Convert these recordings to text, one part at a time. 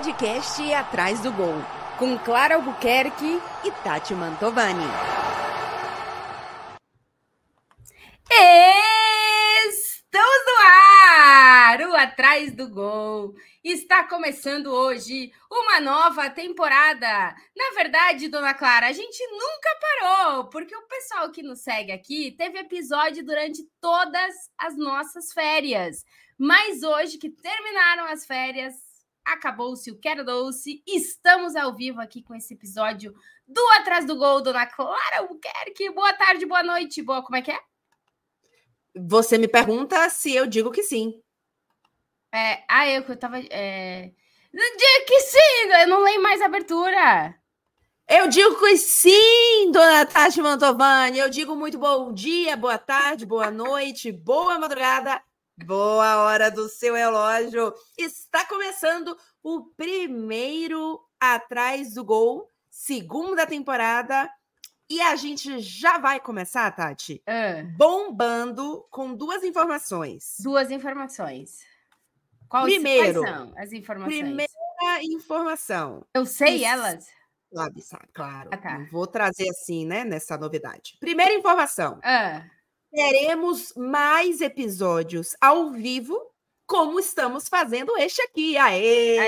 podcast Atrás do Gol, com Clara Albuquerque e Tati Mantovani. Estamos no ar! O Atrás do Gol. Está começando hoje uma nova temporada. Na verdade, dona Clara, a gente nunca parou, porque o pessoal que nos segue aqui teve episódio durante todas as nossas férias. Mas hoje que terminaram as férias, acabou-se o Quero Doce. Estamos ao vivo aqui com esse episódio do Atrás do Gol, dona Clara Albuquerque. Boa tarde, boa noite, boa, como é que é? Você me pergunta se eu digo que sim. É, ah, eu que eu tava. É... Diga que sim, eu não leio mais a abertura. Eu digo que sim, dona Tati Mantovani. Eu digo muito bom dia, boa tarde, boa noite, boa madrugada Boa hora do seu relógio. Está começando o primeiro Atrás do Gol, segunda temporada. E a gente já vai começar, Tati, uh. bombando com duas informações. Duas informações. Qual, Primeiro, quais são as informações? Primeira informação. Eu sei Isso. elas. Sabe, claro. Ah, tá. Vou trazer assim, né, nessa novidade. Primeira informação. Uh teremos mais episódios ao vivo, como estamos fazendo este aqui. Aê!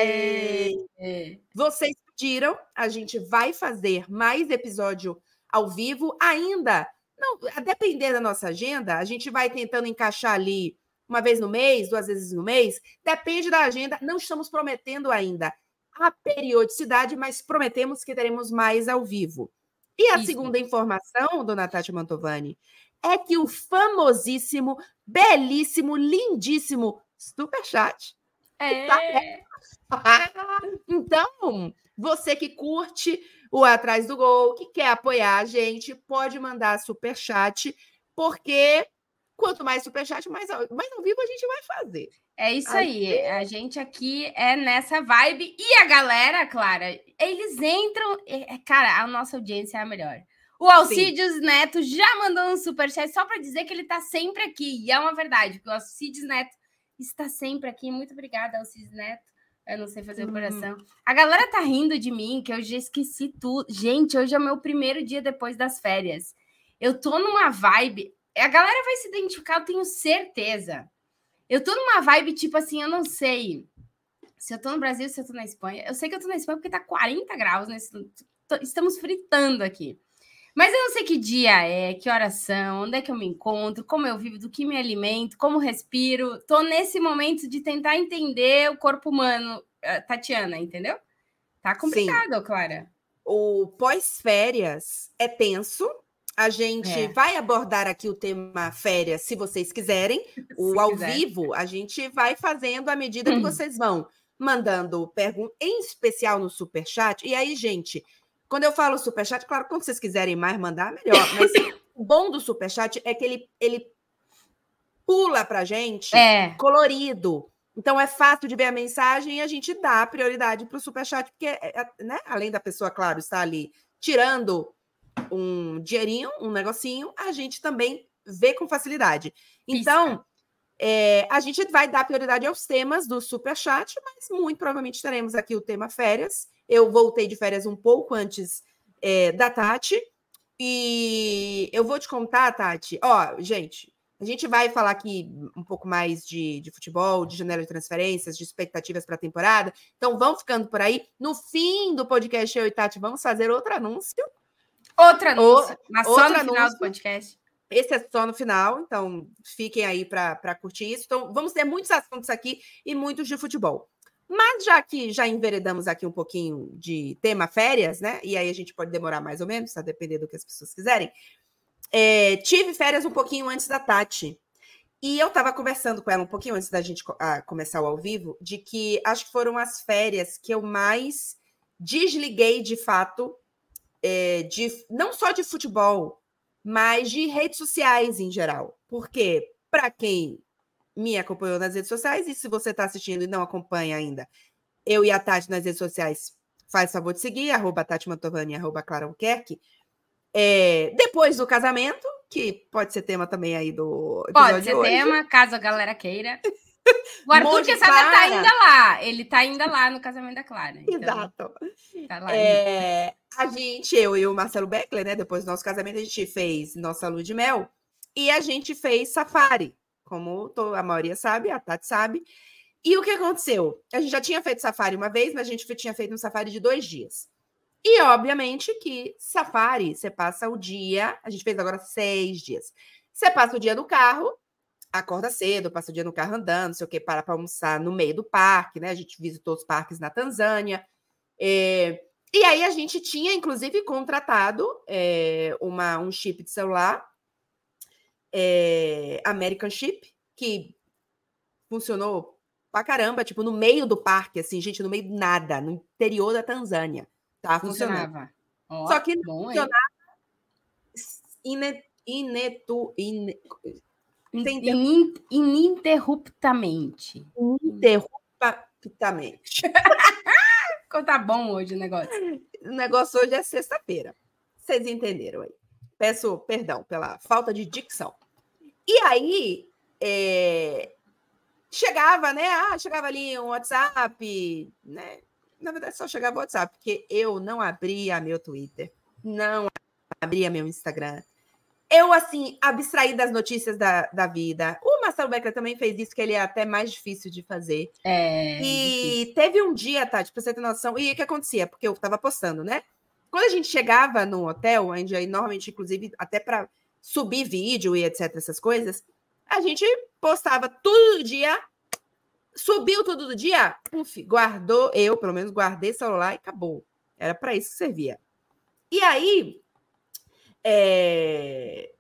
Aê! Vocês pediram, a gente vai fazer mais episódio ao vivo ainda. Não, a depender da nossa agenda, a gente vai tentando encaixar ali uma vez no mês, duas vezes no mês, depende da agenda. Não estamos prometendo ainda a periodicidade, mas prometemos que teremos mais ao vivo. E a Isso. segunda informação, dona Tati Mantovani, é que o famosíssimo, belíssimo, lindíssimo Superchat é. então, você que curte o Atrás do Gol, que quer apoiar a gente, pode mandar superchat, porque quanto mais superchat, mais, mais ao vivo a gente vai fazer. É isso aí. A gente aqui é nessa vibe. E a galera, Clara, eles entram. É, cara, a nossa audiência é a melhor. O Alcides Neto já mandou um superchat só para dizer que ele está sempre aqui. E é uma verdade, o Alcides Neto está sempre aqui. Muito obrigada, Alcides Neto. Eu não sei fazer o uhum. coração. A galera tá rindo de mim, que eu já esqueci tudo. Gente, hoje é o meu primeiro dia depois das férias. Eu tô numa vibe. A galera vai se identificar, eu tenho certeza. Eu tô numa vibe tipo assim, eu não sei se eu tô no Brasil, se eu tô na Espanha. Eu sei que eu tô na Espanha porque tá 40 graus nesse. Estamos fritando aqui. Mas eu não sei que dia é, que horas são, onde é que eu me encontro, como eu vivo, do que me alimento, como respiro. Tô nesse momento de tentar entender o corpo humano, eh, Tatiana, entendeu? Tá complicado, Sim. Clara. O pós-férias é tenso. A gente é. vai abordar aqui o tema férias, se vocês quiserem. O ao quiser. vivo, a gente vai fazendo à medida que vocês vão mandando perguntas, em especial no super chat. E aí, gente, quando eu falo superchat, claro, quando vocês quiserem mais mandar, melhor. Mas o bom do superchat é que ele, ele pula para gente é. colorido. Então é fácil de ver a mensagem e a gente dá prioridade para o superchat, porque, é, é, né, além da pessoa, claro, estar ali tirando um dinheirinho, um negocinho, a gente também vê com facilidade. Então, é, a gente vai dar prioridade aos temas do superchat, mas muito provavelmente teremos aqui o tema férias eu voltei de férias um pouco antes é, da Tati. E eu vou te contar, Tati. Ó, gente, a gente vai falar aqui um pouco mais de, de futebol, de janela de transferências, de expectativas para a temporada. Então, vão ficando por aí. No fim do podcast, eu e Tati vamos fazer outro anúncio. Outro anúncio, o, mas só no anúncio. final do podcast. Esse é só no final, então fiquem aí para curtir isso. Então, vamos ter muitos assuntos aqui e muitos de futebol. Mas já que já enveredamos aqui um pouquinho de tema férias, né? E aí a gente pode demorar mais ou menos, a depender do que as pessoas quiserem. É, tive férias um pouquinho antes da Tati. E eu estava conversando com ela um pouquinho antes da gente a, começar o ao vivo, de que acho que foram as férias que eu mais desliguei de fato, é, de, não só de futebol, mas de redes sociais em geral. Porque, para quem me acompanhou nas redes sociais. E se você está assistindo e não acompanha ainda, eu e a Tati nas redes sociais, faz favor de seguir, arroba Tati Mantovani, arroba Clara Albuquerque. É, depois do casamento, que pode ser tema também aí do Pode ser tema, caso a galera queira. O Arthur que sabe tá ainda lá. Ele tá ainda lá no casamento da Clara. Então, Exato. Tá lá, é, a gente, eu e o Marcelo Beckler, né? Depois do nosso casamento, a gente fez nossa lua de mel e a gente fez safari. Como a maioria sabe, a Tati sabe. E o que aconteceu? A gente já tinha feito safari uma vez, mas a gente tinha feito um safari de dois dias. E, obviamente, que safari, você passa o dia, a gente fez agora seis dias. Você passa o dia no carro, acorda cedo, passa o dia no carro andando, não sei o que, para para almoçar no meio do parque, né? A gente visitou os parques na Tanzânia. É, e aí a gente tinha, inclusive, contratado é, uma, um chip de celular, é, American Chip, que funcionou pra caramba, tipo, no meio do parque, assim, gente, no meio do nada, no interior da Tanzânia. Tá funcionava. Oh, Só que não funcionava inet, inetu, in, in, ininterruptamente. Ininterruptamente. tá bom hoje o negócio. O negócio hoje é sexta-feira. Vocês entenderam aí. Peço perdão pela falta de dicção. E aí, é... chegava, né? Ah, chegava ali um WhatsApp, né? Na verdade, só chegava o WhatsApp, porque eu não abria meu Twitter, não abria meu Instagram. Eu, assim, abstraí das notícias da, da vida. O Marcelo Becker também fez isso, que ele é até mais difícil de fazer. É. E difícil. teve um dia, Tati, pra você ter noção, e o que acontecia? Porque eu tava postando, né? Quando a gente chegava no hotel, onde aí, normalmente, inclusive, até para subir vídeo e etc., essas coisas, a gente postava todo dia Subiu tudo do dia, uf, guardou, eu pelo menos guardei celular e acabou. Era para isso que servia. E aí, é...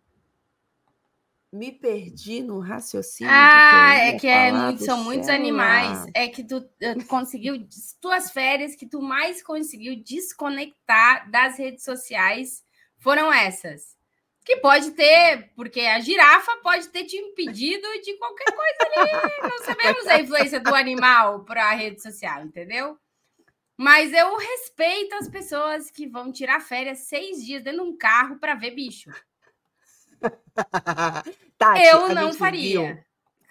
me perdi no raciocínio. Ah, que é que é, são muitos animais. É que tu, eh, tu conseguiu, tuas férias que tu mais conseguiu desconectar das redes sociais foram essas. Que pode ter, porque a girafa pode ter te impedido de qualquer coisa ali. Não sabemos a influência do animal para a rede social, entendeu? Mas eu respeito as pessoas que vão tirar férias seis dias dentro de um carro para ver bicho. Tati, eu não faria. Viu.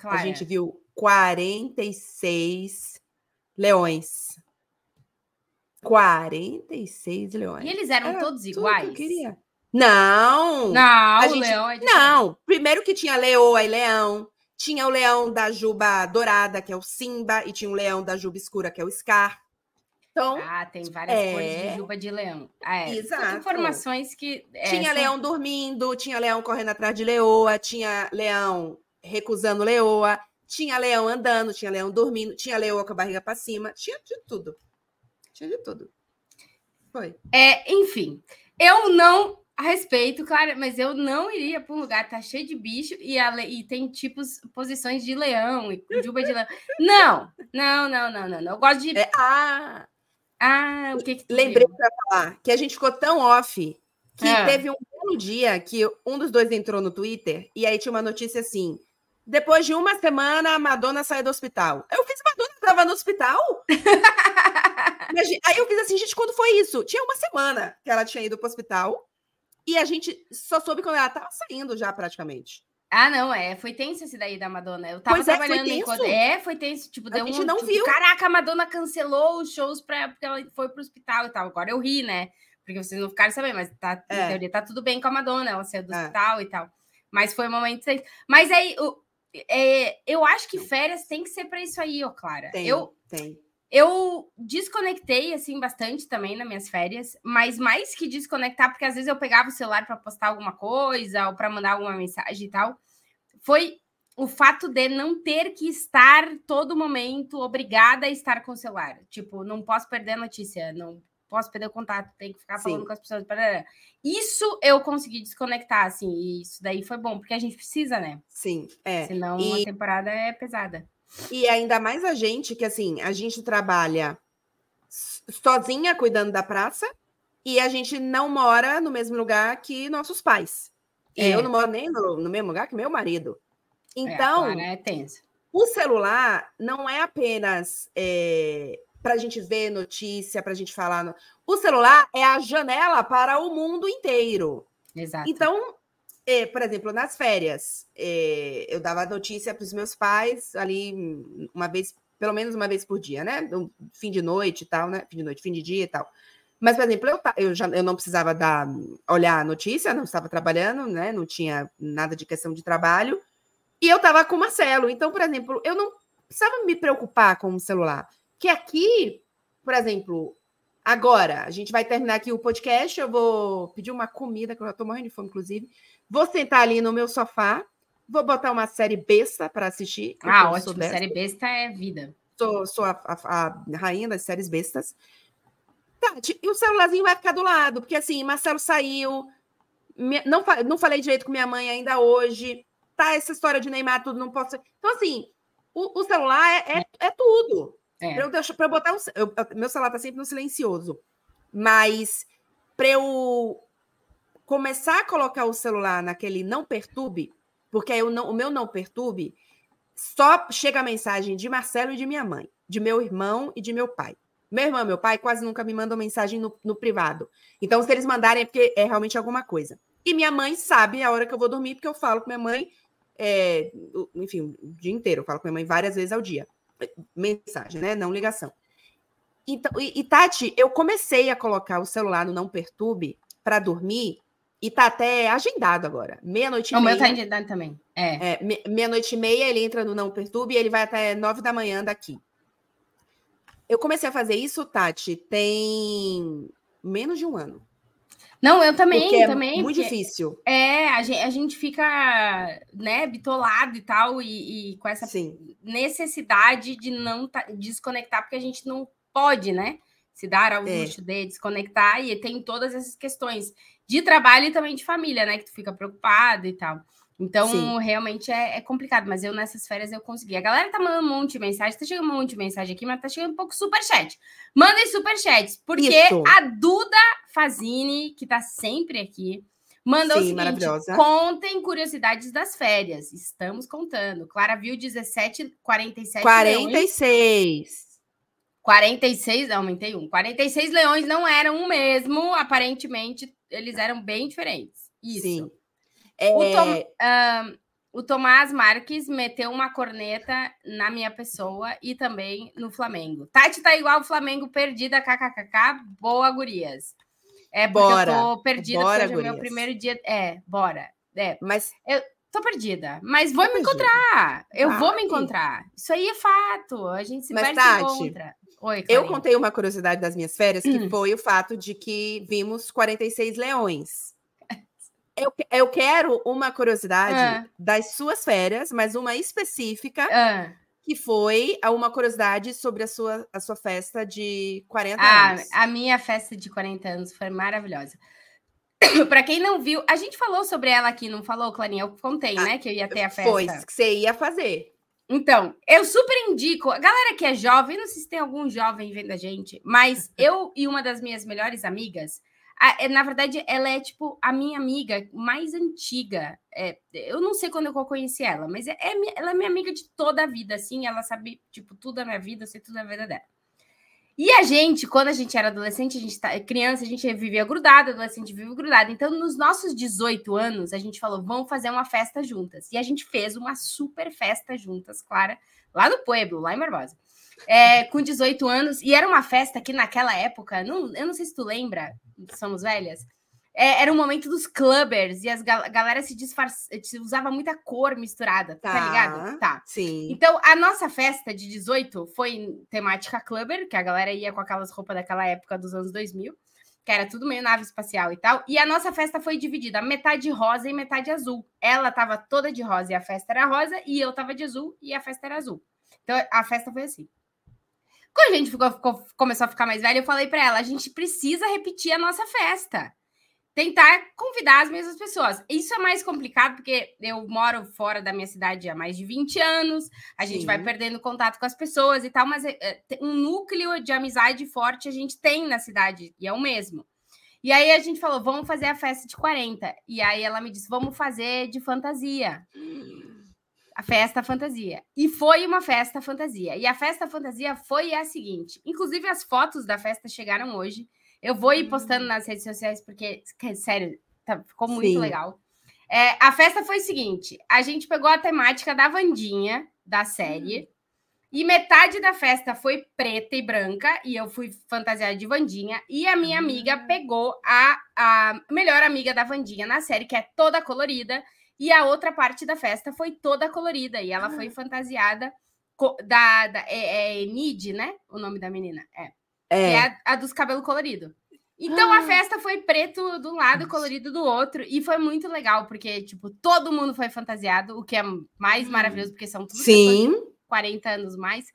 A gente viu 46 leões. 46 leões. E eles eram Era todos iguais? eu queria. Não! Não, a gente, leão é Não, primeiro que tinha leoa e leão, tinha o leão da juba dourada, que é o Simba, e tinha o leão da juba escura, que é o Scar. Então, ah, tem várias é... cores de juba de leão. Ah, é. Exato. informações que. É, tinha são... leão dormindo, tinha leão correndo atrás de leoa, tinha leão recusando leoa, tinha leão andando, tinha leão dormindo, tinha leoa com a barriga para cima, tinha de tudo. Tinha de tudo. Foi. É, enfim, eu não a respeito, claro, mas eu não iria para um lugar tá cheio de bicho e, a, e tem tipos, posições de leão e juba de leão. Não, não, não, não, não. não. Eu gosto de. É, ah, ah, o que, que Lembrei para falar que a gente ficou tão off que é. teve um belo dia que um dos dois entrou no Twitter e aí tinha uma notícia assim. Depois de uma semana, a Madonna saiu do hospital. Eu fiz, Madonna estava no hospital? aí eu fiz assim, gente, quando foi isso? Tinha uma semana que ela tinha ido para o hospital. E a gente só soube quando ela tava saindo já, praticamente. Ah, não, é. Foi tenso esse daí da Madonna. Eu tava pois é, trabalhando foi enquanto. É, foi tenso. Tipo, deu a gente um, não tipo, viu. Caraca, a Madonna cancelou os shows pra, porque ela foi pro hospital e tal. Agora eu ri, né? Porque vocês não ficaram sabendo, mas tá, é. teoria tá tudo bem com a Madonna, ela saiu do é. hospital e tal. Mas foi um momento. Mas aí, o, é, eu acho que férias tem que ser para isso aí, ó, Clara. Tem, eu, tem. Eu desconectei, assim, bastante também nas minhas férias, mas mais que desconectar, porque às vezes eu pegava o celular para postar alguma coisa ou para mandar alguma mensagem e tal, foi o fato de não ter que estar todo momento obrigada a estar com o celular. Tipo, não posso perder a notícia, não posso perder o contato, tem que ficar falando Sim. com as pessoas. Isso eu consegui desconectar, assim, e isso daí foi bom, porque a gente precisa, né? Sim, é. Senão e... a temporada é pesada. E ainda mais a gente, que assim, a gente trabalha sozinha cuidando da praça e a gente não mora no mesmo lugar que nossos pais. É. E eu não moro nem no, no, mesmo lugar que meu marido. É, então, é, é o celular não é apenas é, para a gente ver notícia, para a gente falar. No... O celular é a janela para o mundo inteiro. Exato. Então, é, por exemplo, nas férias, é, eu dava notícia para os meus pais ali uma vez, pelo menos uma vez por dia, né? Fim de noite e tal, né? Fim de noite, fim de dia e tal. Mas, por exemplo, eu, eu, já, eu não precisava dar, olhar a notícia, não estava trabalhando, né? Não tinha nada de questão de trabalho. E eu estava com o Marcelo. Então, por exemplo, eu não precisava me preocupar com o celular. Que aqui, por exemplo, agora, a gente vai terminar aqui o podcast. Eu vou pedir uma comida, que eu já estou morrendo de fome, inclusive. Vou sentar ali no meu sofá. Vou botar uma série besta para assistir. Ah, ótimo. Série besta é vida. Sou, sou a, a, a rainha das séries bestas. Tati, e o celularzinho vai ficar do lado, porque assim, Marcelo saiu, não, não falei direito com minha mãe ainda hoje, tá? Essa história de Neymar, tudo não posso. Então, assim, o, o celular é, é, é tudo. É. Para eu, deixar, eu botar um, eu, meu celular tá sempre no silencioso, mas para eu começar a colocar o celular naquele não perturbe, porque eu não, o meu não perturbe, só chega a mensagem de Marcelo e de minha mãe, de meu irmão e de meu pai. Meu irmão e meu pai quase nunca me mandam mensagem no, no, privado. Então, se eles mandarem, é porque é realmente alguma coisa. E minha mãe sabe a hora que eu vou dormir, porque eu falo com minha mãe, é, enfim, o dia inteiro. Eu falo com minha mãe várias vezes ao dia. Mensagem, né? Não ligação. Então, e, e Tati, eu comecei a colocar o celular no Não Perturbe para dormir e tá até agendado agora. Meia-noite e meia. O meu tá agendado também. É. é Meia-noite e meia, ele entra no Não Perturbe e ele vai até nove da manhã daqui. Eu comecei a fazer isso, Tati, tem menos de um ano. Não, eu também, porque é também. Muito difícil. É, a gente, a gente fica, né, bitolado e tal, e, e com essa Sim. necessidade de não desconectar, porque a gente não pode, né? Se dar ao É. luxo de desconectar, e tem todas essas questões de trabalho e também de família, né? Que tu fica preocupado e tal. Então, Sim. realmente é, é complicado, mas eu nessas férias eu consegui. A galera tá mandando um monte de mensagem, tá chegando um monte de mensagem aqui, mas tá chegando um pouco superchat. Mandem superchats, porque Isso. a Duda Fazini, que tá sempre aqui, mandou o Sim, seguinte: maravilhosa. contem curiosidades das férias. Estamos contando. Clara viu 17, 47 leões. 46. 46, não, aumentei um. 46 leões não eram o mesmo, aparentemente, eles eram bem diferentes. Isso. Sim. O, É, Tom- ahn, o Tomás Marques meteu uma corneta na minha pessoa e também no Flamengo. Tati tá igual o Flamengo, perdida, kkkk, boa, gurias. É porque Bora, eu tô perdida, bora, porque hoje é meu primeiro dia. É, bora. É, Mas tô perdida, mas vou Tô me perdida. encontrar. Eu vou me encontrar. Isso aí é fato. A gente se Mas, perde Tati, encontra. Oi, eu contei uma curiosidade das minhas férias, que Hum. foi o fato de que vimos 46 leões. Eu, eu quero uma curiosidade Ah. das suas férias, mas uma específica, Ah, que foi uma curiosidade sobre a sua, a sua festa de 40 Ah, anos. a minha festa de 40 anos foi maravilhosa. Para quem não viu, a gente falou sobre ela aqui, não falou, Clarinha? Eu contei, Ah, né, que eu ia ter a festa. Foi que você ia fazer. Então, eu super indico. A galera que é jovem, não sei se tem algum jovem vendo a gente, mas eu e uma das minhas melhores amigas, a- é, na verdade, ela é tipo a minha amiga mais antiga. É, eu não sei quando eu conheci ela, mas é, é ela é minha amiga de toda a vida, assim. Ela sabe, tipo, tudo da minha vida, eu sei tudo da vida dela. E a gente, quando a gente era adolescente, a gente tá, criança, a gente vivia grudado, adolescente vive grudado. Então, nos nossos 18 anos, a gente falou, vamos fazer uma festa juntas. E a gente fez uma super festa juntas, Clara, lá no Pueblo, lá em Barbosa. É, com 18 anos, e era uma festa que naquela época, não, eu não sei se tu lembra, somos velhas, é, era um momento dos clubbers, e as gal galera se disfarçava, usava muita cor misturada, tá, Tá. ligado? Tá. Sim. Então, a nossa festa de 18 foi em temática clubber, que a galera ia com aquelas roupas daquela época dos anos 2000, que era tudo meio nave espacial e tal. E a nossa festa foi dividida, metade rosa e metade azul. Ela tava toda de rosa e a festa era rosa, e eu tava de azul e a festa era azul. Então, a festa foi assim. Quando a gente ficou- ficou- começou a ficar mais velha, eu falei para ela: a gente precisa repetir a nossa festa. Tentar convidar as mesmas pessoas. Isso é mais complicado porque eu moro fora da minha cidade há mais de 20 anos, a gente Sim. vai perdendo contato com as pessoas e tal, mas é, tem um núcleo de amizade forte a gente tem na cidade, e é o mesmo. E aí a gente falou, vamos fazer a festa de 40. E aí ela me disse, vamos fazer de fantasia. A festa fantasia. E foi uma festa fantasia. E a festa fantasia foi a seguinte: inclusive as fotos da festa chegaram hoje. Eu vou ir postando nas redes sociais, porque, que- sério, tá- ficou muito Sim. legal. É, a festa foi o seguinte: a gente pegou a temática da Vandinha, da série, hum. e metade da festa foi preta e branca, e eu fui fantasiada de Vandinha, e a minha amiga ah. pegou a, a melhor amiga da Vandinha na série, que é toda colorida, e a outra parte da festa foi toda colorida, e ela foi ah. fantasiada da, da é, é Enid, né? O nome da menina. É. é. É a, a dos cabelos coloridos. Então ah. a festa foi preto de um lado e colorido do outro. E foi muito legal, porque, tipo, todo mundo foi fantasiado, o que é mais hum. maravilhoso, porque são todos Sim. 40 anos mais.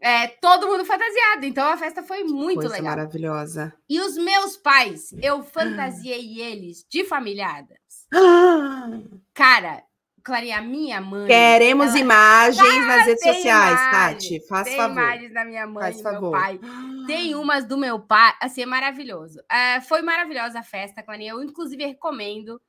É, todo mundo fantasiado. Então a festa foi muito Coisa legal. maravilhosa. E os meus pais, eu fantasiei eles de familiadas. Ah. Cara, Clarinha, a minha mãe. Queremos ela... imagens ah, nas redes sociais, imagens, Tati. Faz tem favor. imagens da minha mãe Faz e favor. meu pai. Tem umas do meu pai. Assim, é maravilhoso. É, foi maravilhosa a festa, Clarinha. Eu, inclusive, recomendo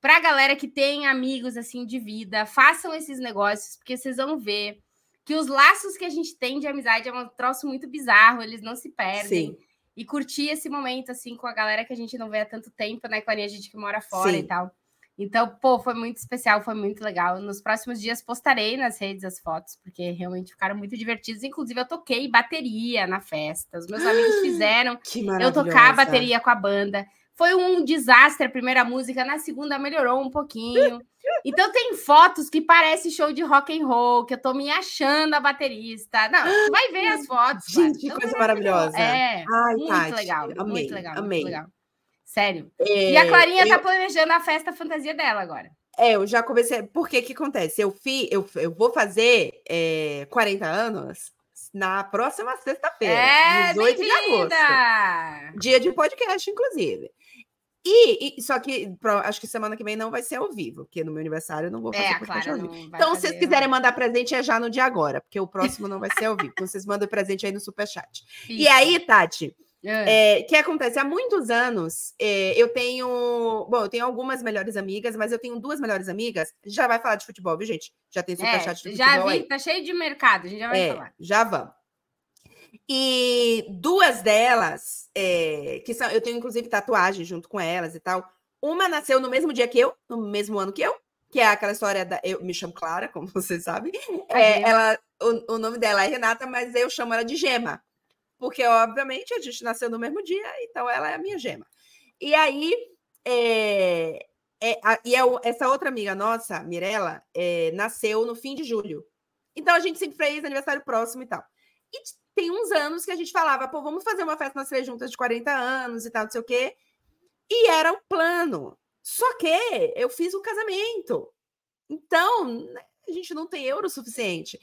para a galera que tem amigos assim de vida, façam esses negócios, porque vocês vão ver que os laços que a gente tem de amizade é um troço muito bizarro, eles não se perdem. Sim. E curtir esse momento assim com a galera que a gente não vê há tanto tempo, né, Clarinha? A gente que mora fora Sim. e tal. Então, pô, foi muito especial, foi muito legal. Nos próximos dias postarei nas redes as fotos, porque realmente ficaram muito divertidos. Inclusive, eu toquei bateria na festa. Os meus amigos fizeram eu tocar bateria com a banda. Foi um desastre a primeira música, na segunda melhorou um pouquinho. Então tem fotos que parece show de rock and roll, que eu tô me achando a baterista. Não, vai ver as fotos. Gente, que coisa maravilhosa. É, Ai, muito, Tati, legal, amei, muito legal, amei. muito legal. Sério. É, e a Clarinha tá eu... tá planejando a festa fantasia dela agora. É, eu já comecei. Por que que acontece? Eu, fi, eu, eu vou fazer é, 40 anos na próxima sexta-feira, é, 18 de agosto. Dia de podcast, inclusive. E, e, só que pro, acho que semana que vem não vai ser ao vivo, porque no meu aniversário eu não vou fazer é, podcast ao vivo. Então, se vocês quiserem mandar presente, é já no dia agora, porque o próximo não vai ser ao vivo. Então, vocês mandam presente aí no Superchat. Isso. E aí, Tati, é. É, que acontece? Há muitos anos é, eu tenho. Bom, eu tenho algumas melhores amigas, mas eu tenho duas melhores amigas. Já vai falar de futebol, viu, gente? Já tem superchat é, de futebol. Já vi, aí. tá cheio de mercado, a gente já vai é, falar. Já vamos. E duas delas, é, que são, eu tenho inclusive tatuagem junto com elas e tal. Uma nasceu no mesmo dia que eu, no mesmo ano que eu, que é aquela história da. Eu me chamo Clara, como vocês sabem. É, ela, o, o nome dela é Renata, mas eu chamo ela de Gema porque obviamente a gente nasceu no mesmo dia, então ela é a minha gema. E aí, é, é, a, e é, essa outra amiga nossa, Mirella, é, nasceu no fim de julho. Então a gente sempre fez aniversário próximo e tal. E tem uns anos que a gente falava, pô, vamos fazer uma festa nós três juntas de 40 anos e tal, não sei o quê. E era o plano. Só que eu fiz um casamento. Então, né, a gente não tem euro suficiente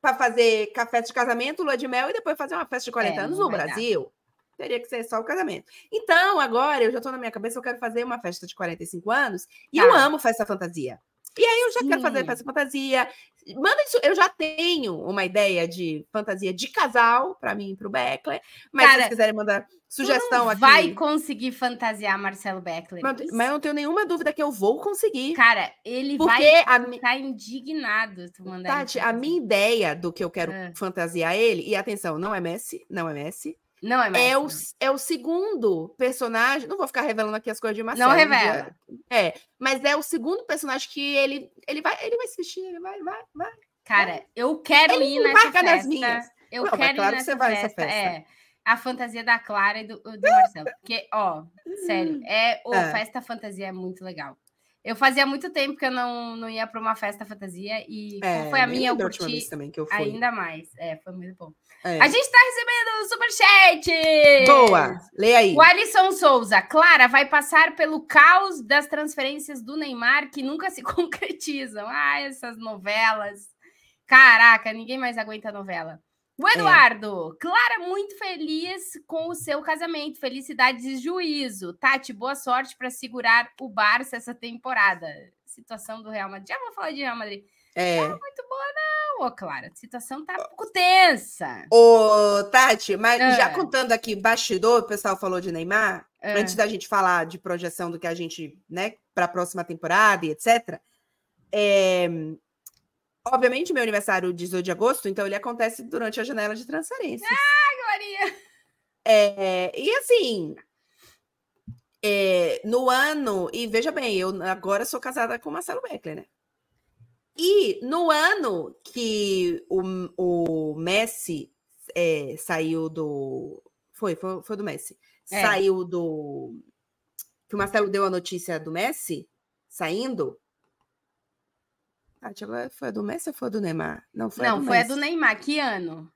para fazer café de casamento, lua de mel e depois fazer uma festa de 40 é, anos no Brasil. Dar. Teria que ser só o casamento. Então, agora eu já estou na minha cabeça, eu quero fazer uma festa de 45 anos e tá. eu amo festa fantasia. E aí eu já Sim. quero fazer festa fantasia. Manda isso, eu já tenho uma ideia de fantasia de casal para mim e para o Beckler. Mas Cara, se vocês quiserem mandar sugestão aqui. Vai conseguir fantasiar Marcelo Beckler. Mas, mas, eu não tenho nenhuma dúvida que eu vou conseguir. Cara, ele vai a ficar indignado tu mandar. Tati, a minha ideia do que eu quero ah. fantasiar ele, e atenção, não é Messi, não é Messi. Não é Messi. É o, é o segundo personagem. Não vou ficar revelando aqui as coisas de Marcelo. Não revela. É, mas é o segundo personagem que ele, ele, vai, ele vai se vestir, ele vai, vai, vai. Cara, vai. eu quero ele ir nessa festa. Nas minhas. Eu não, quero claro ir nessa festa. festa. É a fantasia da Clara e do, do Marcelo. Porque, ó, sério, é, o é. festa fantasia é muito legal. Eu fazia muito tempo que eu não, não ia para uma festa fantasia e é, foi a minha, eu curti também que eu fui. ainda mais. É, foi muito bom. É. A gente está recebendo superchat! Boa! Lê aí. O Alisson Souza. Clara, vai passar pelo caos das transferências do Neymar que nunca se concretizam. Ah, essas novelas. Caraca, ninguém mais aguenta novela. O é. Eduardo, é. Clara, muito feliz com o seu casamento. Felicidades e juízo. Tati, boa sorte para segurar o Barça essa temporada. Situação do Real Madrid. Já vou falar de Real Madrid. É. Não muito boa, não, ô Clara. A situação tá um pouco tensa. Ô, Tati, mas é. já contando aqui bastidor, o pessoal falou de Neymar, é. antes da gente falar de projeção do que a gente, né, para a próxima temporada e etc. É, Obviamente, meu aniversário 18 de agosto, então ele acontece durante a janela de transferência. Ah, Maria! É, e assim, é, no ano, e veja bem, eu agora sou casada com Marcelo Beckler, né? E no ano que o, o Messi é, saiu do. Foi, foi, foi do Messi. É. Saiu do. Que o Marcelo deu a notícia do Messi saindo. Ah, agora foi a do Messi ou foi a do Neymar? Não, foi Não, a do foi a do Neymar. Que ano?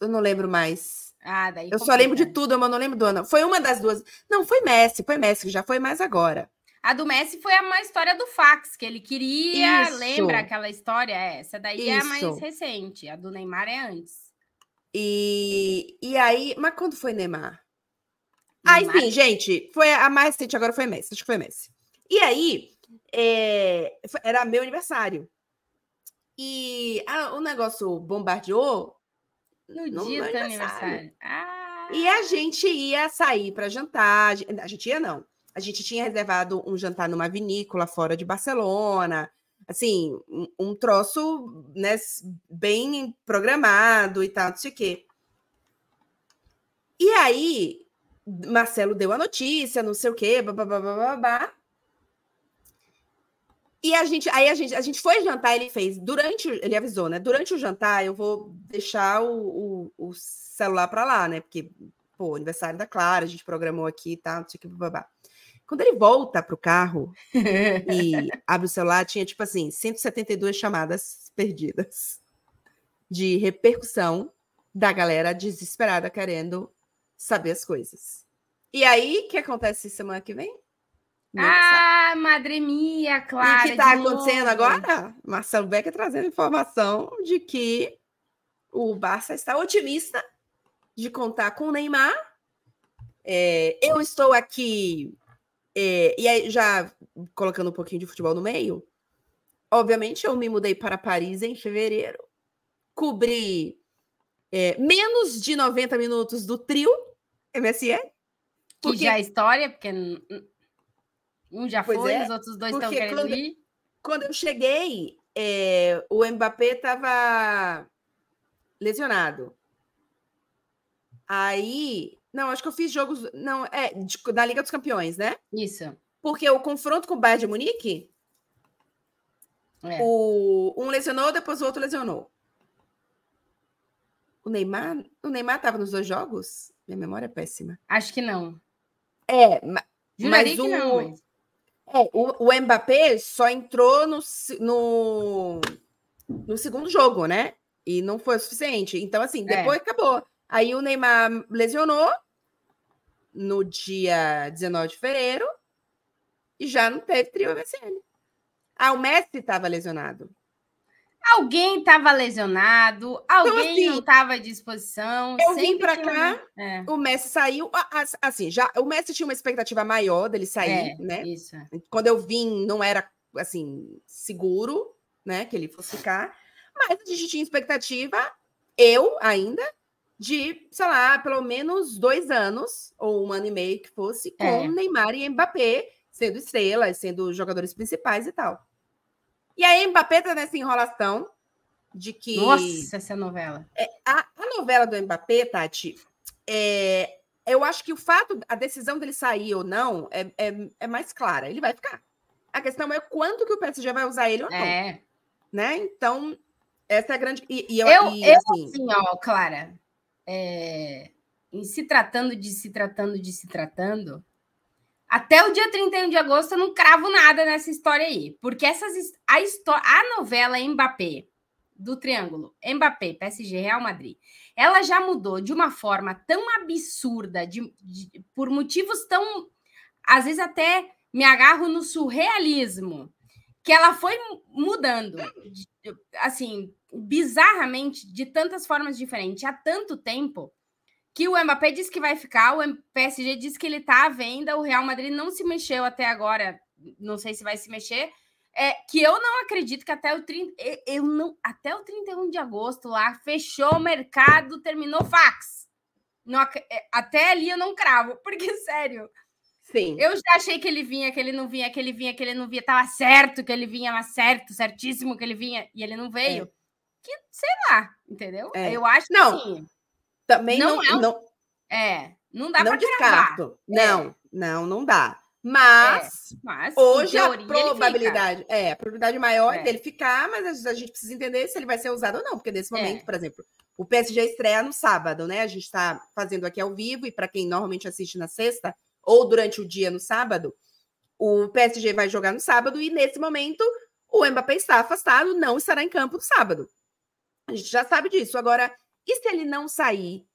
Eu não lembro mais. Ah, daí. Eu complica. só lembro de tudo, mas não lembro do ano. Foi uma das duas. Não, foi Messi, foi Messi, já foi mais agora. A do Messi foi uma história do fax, que ele queria. Isso. Lembra aquela história? É, essa daí Isso. é a mais recente. A do Neymar é antes. E, e aí, mas quando foi Neymar? Ah, enfim, gente, foi a mais recente, agora foi Messi, acho que foi Messi. E aí, é, era meu aniversário. E a, o negócio bombardeou no, no dia do aniversário. aniversário. Ah. E a gente ia sair para jantar. A gente ia, não a gente tinha reservado um jantar numa vinícola fora de Barcelona, assim, um, um troço né, bem programado e tal, não sei o quê. E aí, Marcelo deu a notícia, não sei o quê, babá. E a gente, aí a gente, a gente foi jantar, ele fez, durante, ele avisou, né? Durante o jantar, eu vou deixar o, o, o celular para lá, né? Porque, pô, aniversário da Clara, a gente programou aqui e tal, não sei o que, babá. Quando ele volta para o carro e abre o celular, tinha tipo assim, 172 chamadas perdidas de repercussão da galera desesperada querendo saber as coisas. E aí, o que acontece semana que vem? Ah, sabe. Madre Mia, claro. E o que está acontecendo agora? Marcelo Becker trazendo informação de que o Barça está otimista de contar com o Neymar. É, eu estou aqui é, e aí, já colocando um pouquinho de futebol no meio, obviamente eu me mudei para Paris em fevereiro, cobri é, menos de 90 minutos do trio MSN. Porque... Que já é história, porque um já pois foi, é, os outros dois estão querendo quando, ir. Quando eu cheguei, é, o Mbappé estava lesionado. Aí não, acho que eu fiz jogos. Não, é, de, da Liga dos Campeões, né? Isso. Porque o confronto com o Bayern de Munique. É. O, um lesionou, depois o outro lesionou. O Neymar. O Neymar estava nos dois jogos? Minha memória é péssima. Acho que não. É, mas o, não, mas... É, o, o Mbappé só entrou no, no, no segundo jogo, né? E não foi o suficiente. Então, assim, é. depois é. acabou. Aí o Neymar lesionou, no dia 19 de fevereiro e já não teve trio MSN. Ah, o Messi estava lesionado. Alguém estava lesionado, então, alguém então, assim, não estava à disposição. Eu vim para cá, é. o Messi saiu. Assim, já o Messi tinha uma expectativa maior dele sair, é, né? Isso. Quando eu vim, não era assim seguro, né, que ele fosse ficar. Mas a gente tinha expectativa, eu ainda, de, sei lá, pelo menos dois anos, ou um ano e meio que fosse, com é. Neymar e Mbappé sendo estrelas, sendo jogadores principais e tal. E aí Mbappé tá nessa enrolação de que. Nossa, essa novela. É, a, a, novela do Mbappé, Tati, é, eu acho que o fato, a decisão dele sair ou não, é, é, é, mais clara. Ele vai ficar. A questão é quanto que o PSG vai usar ele ou não. É. Né? Então, essa é a grande. E, e eu, eu, e, eu assim, assim, ó, Clara, é, em se tratando de se tratando de se tratando, até o dia 31 de agosto eu não cravo nada nessa história aí. Porque essas, a, a novela Mbappé, do Triângulo, Mbappé, PSG, Real Madrid, ela já mudou de uma forma tão absurda, de, de, por motivos tão. Às vezes até me agarro no surrealismo, que ela foi mudando, assim, bizarramente, de tantas formas diferentes, há tanto tempo, que o Mbappé disse que vai ficar, o PSG disse que ele está à venda, o Real Madrid não se mexeu até agora, não sei se vai se mexer, é, que eu não acredito que até o 30, eu não, até o 31 de agosto lá, fechou o mercado, terminou fax. Não, é, até ali eu não cravo, porque, sério, Sim. Eu já achei que ele vinha, que ele não vinha, que ele vinha, que ele não vinha. Tava certo que ele vinha, mas certo, certíssimo que ele vinha, e ele não veio. É que, sei lá, entendeu? É. Eu acho não, que assim, Também não, não, é, um, não, é, não dá para descarto. É. Não, Não, não dá. Mas, é, mas hoje a probabilidade é a probabilidade maior é. dele ficar, mas a gente precisa entender se ele vai ser usado ou não, porque nesse momento, é. por exemplo, o PSG estreia no sábado, né? A gente está fazendo aqui ao vivo e para quem normalmente assiste na sexta ou durante o dia no sábado, o PSG vai jogar no sábado e nesse momento o Mbappé está afastado, não estará em campo no sábado. A gente já sabe disso. Agora, e se ele não sair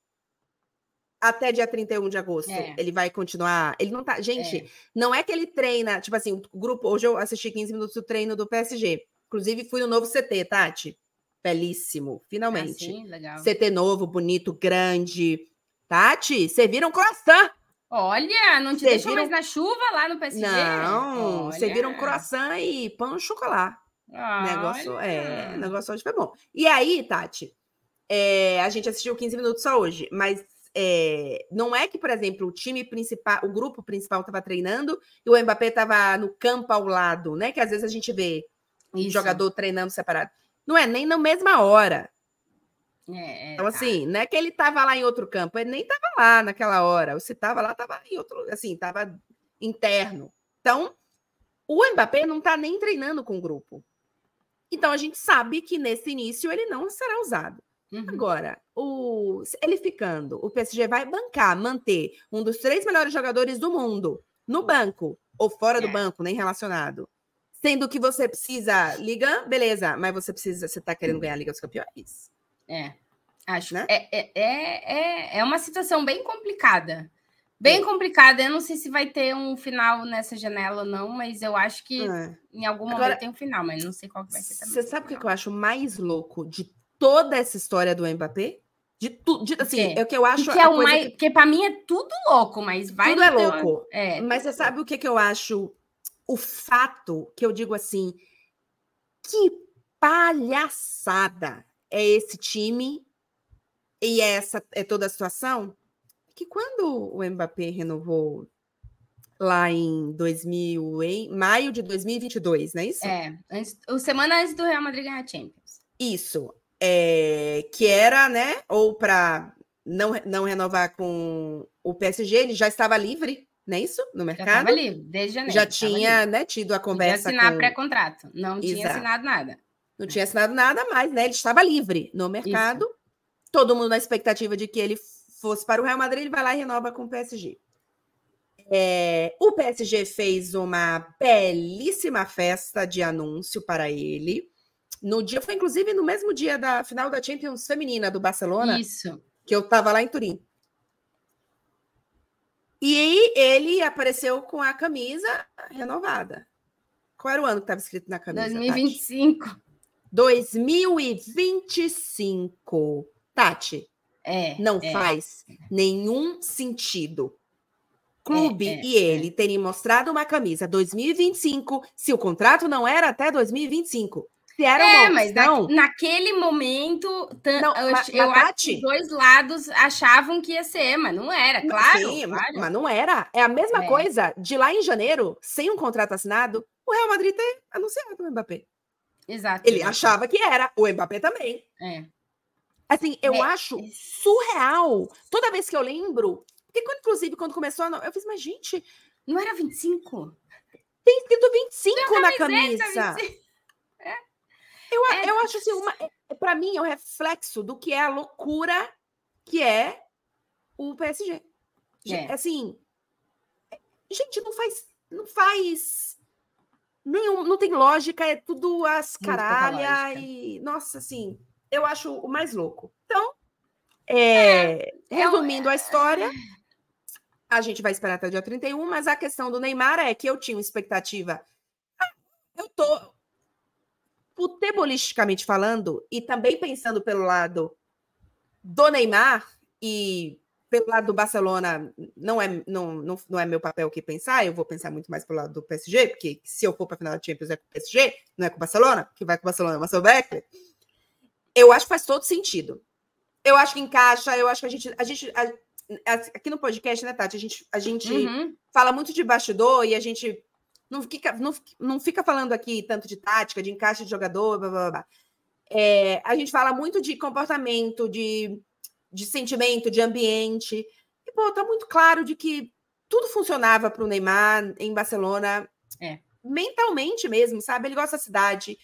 até dia 31 de agosto. É. Ele vai continuar. Ele não tá. Gente, é. não é que ele treina. Tipo assim, o grupo. Hoje eu assisti 15 minutos do treino do PSG. Inclusive, fui no novo CT, Tati. Belíssimo, finalmente. Ah, sim, legal. CT novo, bonito, grande. Tati, você viram um croissant. Olha, não te deixou mais na chuva lá no PSG? Não, você viram um croissant e pão e chocolate. Olha. Negócio, é, negócio hoje foi bom. E aí, Tati, é, a gente assistiu 15 minutos só hoje, mas é, não é que, por exemplo, o time principal, o grupo principal estava treinando e o Mbappé estava no campo ao lado, né? Que às vezes a gente vê um jogador treinando separado. Não é nem na mesma hora. É, é então, tá. assim, não é que ele estava lá em outro campo, ele nem estava lá naquela hora. Ou se estava lá, estava em outro, assim, estava interno. Então, o Mbappé não está nem treinando com o grupo. Então, a gente sabe que nesse início ele não será usado. Uhum. Agora, o, ele ficando, o PSG vai bancar, manter um dos três melhores jogadores do mundo no banco ou fora é. do banco, nem relacionado. Sendo que você precisa liga, beleza, mas você precisa, você tá querendo ganhar a Liga dos Campeões. É. Acho né? é, é, é, é uma situação bem complicada. Bem é. complicada. Eu não sei se vai ter um final nessa janela ou não, mas eu acho que é. em algum momento Agora, tem um final, mas não sei qual que vai ser também. Você sabe o que eu acho mais louco de toda essa história do Mbappé? De tudo, assim, é o que eu acho. Que é o mais, que... Porque para mim é tudo louco, mas vai. Tudo é louco. É. Mas você sabe o que, que eu acho? O fato que eu digo assim, que palhaçada é esse time e essa é toda a situação? Que quando o Mbappé renovou lá em 2000, em maio de 2022, não é isso? É, antes, semana antes do Real Madrid ganhar a Champions. Isso é, que era, né, ou para não, não renovar com o PSG, ele já estava livre, não é isso? No mercado? Já estava livre, desde janeiro. Já tinha né, tido a conversa. Podia assinar com... pré-contrato, não Exato. tinha assinado nada. Não tinha assinado nada, mas né, ele estava livre no mercado. Isso. Todo mundo na expectativa de que ele fosse para o Real Madrid, ele vai lá e renova com o PSG. É, o PSG fez uma belíssima festa de anúncio para ele. No dia, foi inclusive no mesmo dia da final da Champions Feminina do Barcelona. Isso. Que eu estava lá em Turim. E ele apareceu com a camisa renovada. Qual era o ano que estava escrito na camisa? 2025. Tati? 2025. Tati. É. Não é. faz nenhum sentido. Clube é, é, e ele é. terem mostrado uma camisa 2025 se o contrato não era até 2025 se era é, uma mas na, naquele momento, não, eu, mas, eu acho que os dois lados achavam que ia ser, mas não era, claro. Sim, claro. mas não era. É a mesma é. coisa de lá em janeiro, sem um contrato assinado, o Real Madrid ter anunciado o Mbappé. Exato. Ele achava que era, o Mbappé também. É. Assim, eu é. acho surreal. Toda vez que eu lembro, porque quando, inclusive, quando começou, eu fiz, mas gente, não era 25? Tem escrito 25 na camisa. 25. Eu, é, eu acho assim, uma, é, para mim é o um reflexo do que é a loucura que é o PSG. É. Assim, gente, não faz, não faz nenhum, não tem lógica, é tudo as caralha e nossa, assim, eu acho o mais louco. Então, é, é resumindo a história, a gente vai esperar até o dia 31, mas a questão do Neymar é que eu tinha uma expectativa. Ah, eu tô futebolisticamente falando, e também pensando pelo lado do Neymar e pelo lado do Barcelona, não é, não, não, não é meu papel que pensar, eu vou pensar muito mais pelo lado do PSG, porque se eu for para a final da Champions é com o PSG, não é com o Barcelona, que vai com o Barcelona é o Beckler. Eu acho que faz todo sentido. Eu acho que encaixa, eu acho que a gente. A gente a, aqui no podcast, né, Tati? A gente, a gente uhum. fala muito de bastidor e a gente não fica, não, não fica falando aqui tanto de tática, de encaixe de jogador, blá, blá, blá. É, a gente fala muito de comportamento, de, de sentimento, de ambiente. E, pô, tá muito claro de que tudo funcionava para o Neymar em Barcelona. É. Mentalmente mesmo, sabe? Ele gosta da cidade.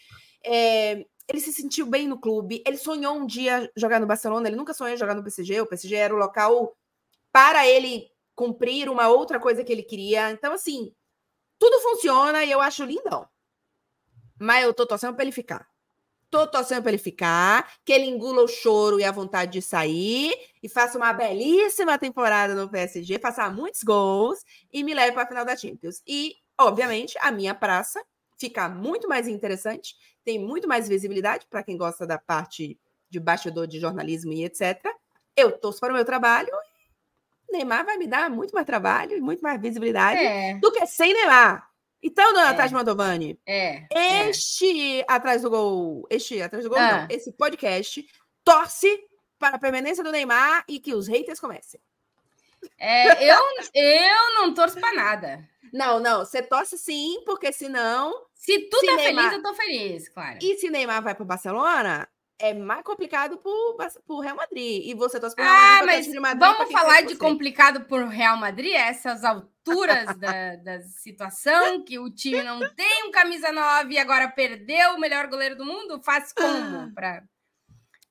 É, ele se sentiu bem no clube. Ele sonhou um dia jogar no Barcelona. Ele nunca sonhou jogar no PSG. O PSG era o local para ele cumprir uma outra coisa que ele queria. Então, assim, tudo funciona e eu acho lindão. Mas eu tô torcendo para ele ficar. Tô torcendo para ele ficar, que ele engula o choro e a vontade de sair e faça uma belíssima temporada no PSG, faça muitos gols e me leve para a final da Champions. E, obviamente, a minha praça fica muito mais interessante, tem muito mais visibilidade para quem gosta da parte de bastidor de jornalismo e etc. Eu torço para o meu trabalho Neymar vai me dar muito mais trabalho e muito mais visibilidade é. do que sem Neymar. Então, dona é. Tati é. este é. atrás do gol, este atrás do gol, ah. não, esse podcast torce para a permanência do Neymar e que os haters comecem. É, eu, eu não torço para nada. Não, não, você torce sim, porque senão. Se tu se tá Neymar... feliz, eu tô feliz, claro. E se Neymar vai para o Barcelona, é mais complicado por, por Real Madrid. E você torce por Real ah, Madrid. Ah, mas vamos falar de complicado por Real Madrid, essas alturas da, da situação, que o time não tem um camisa 9 e agora perdeu o melhor goleiro do mundo? Faz como? Ah. Pra...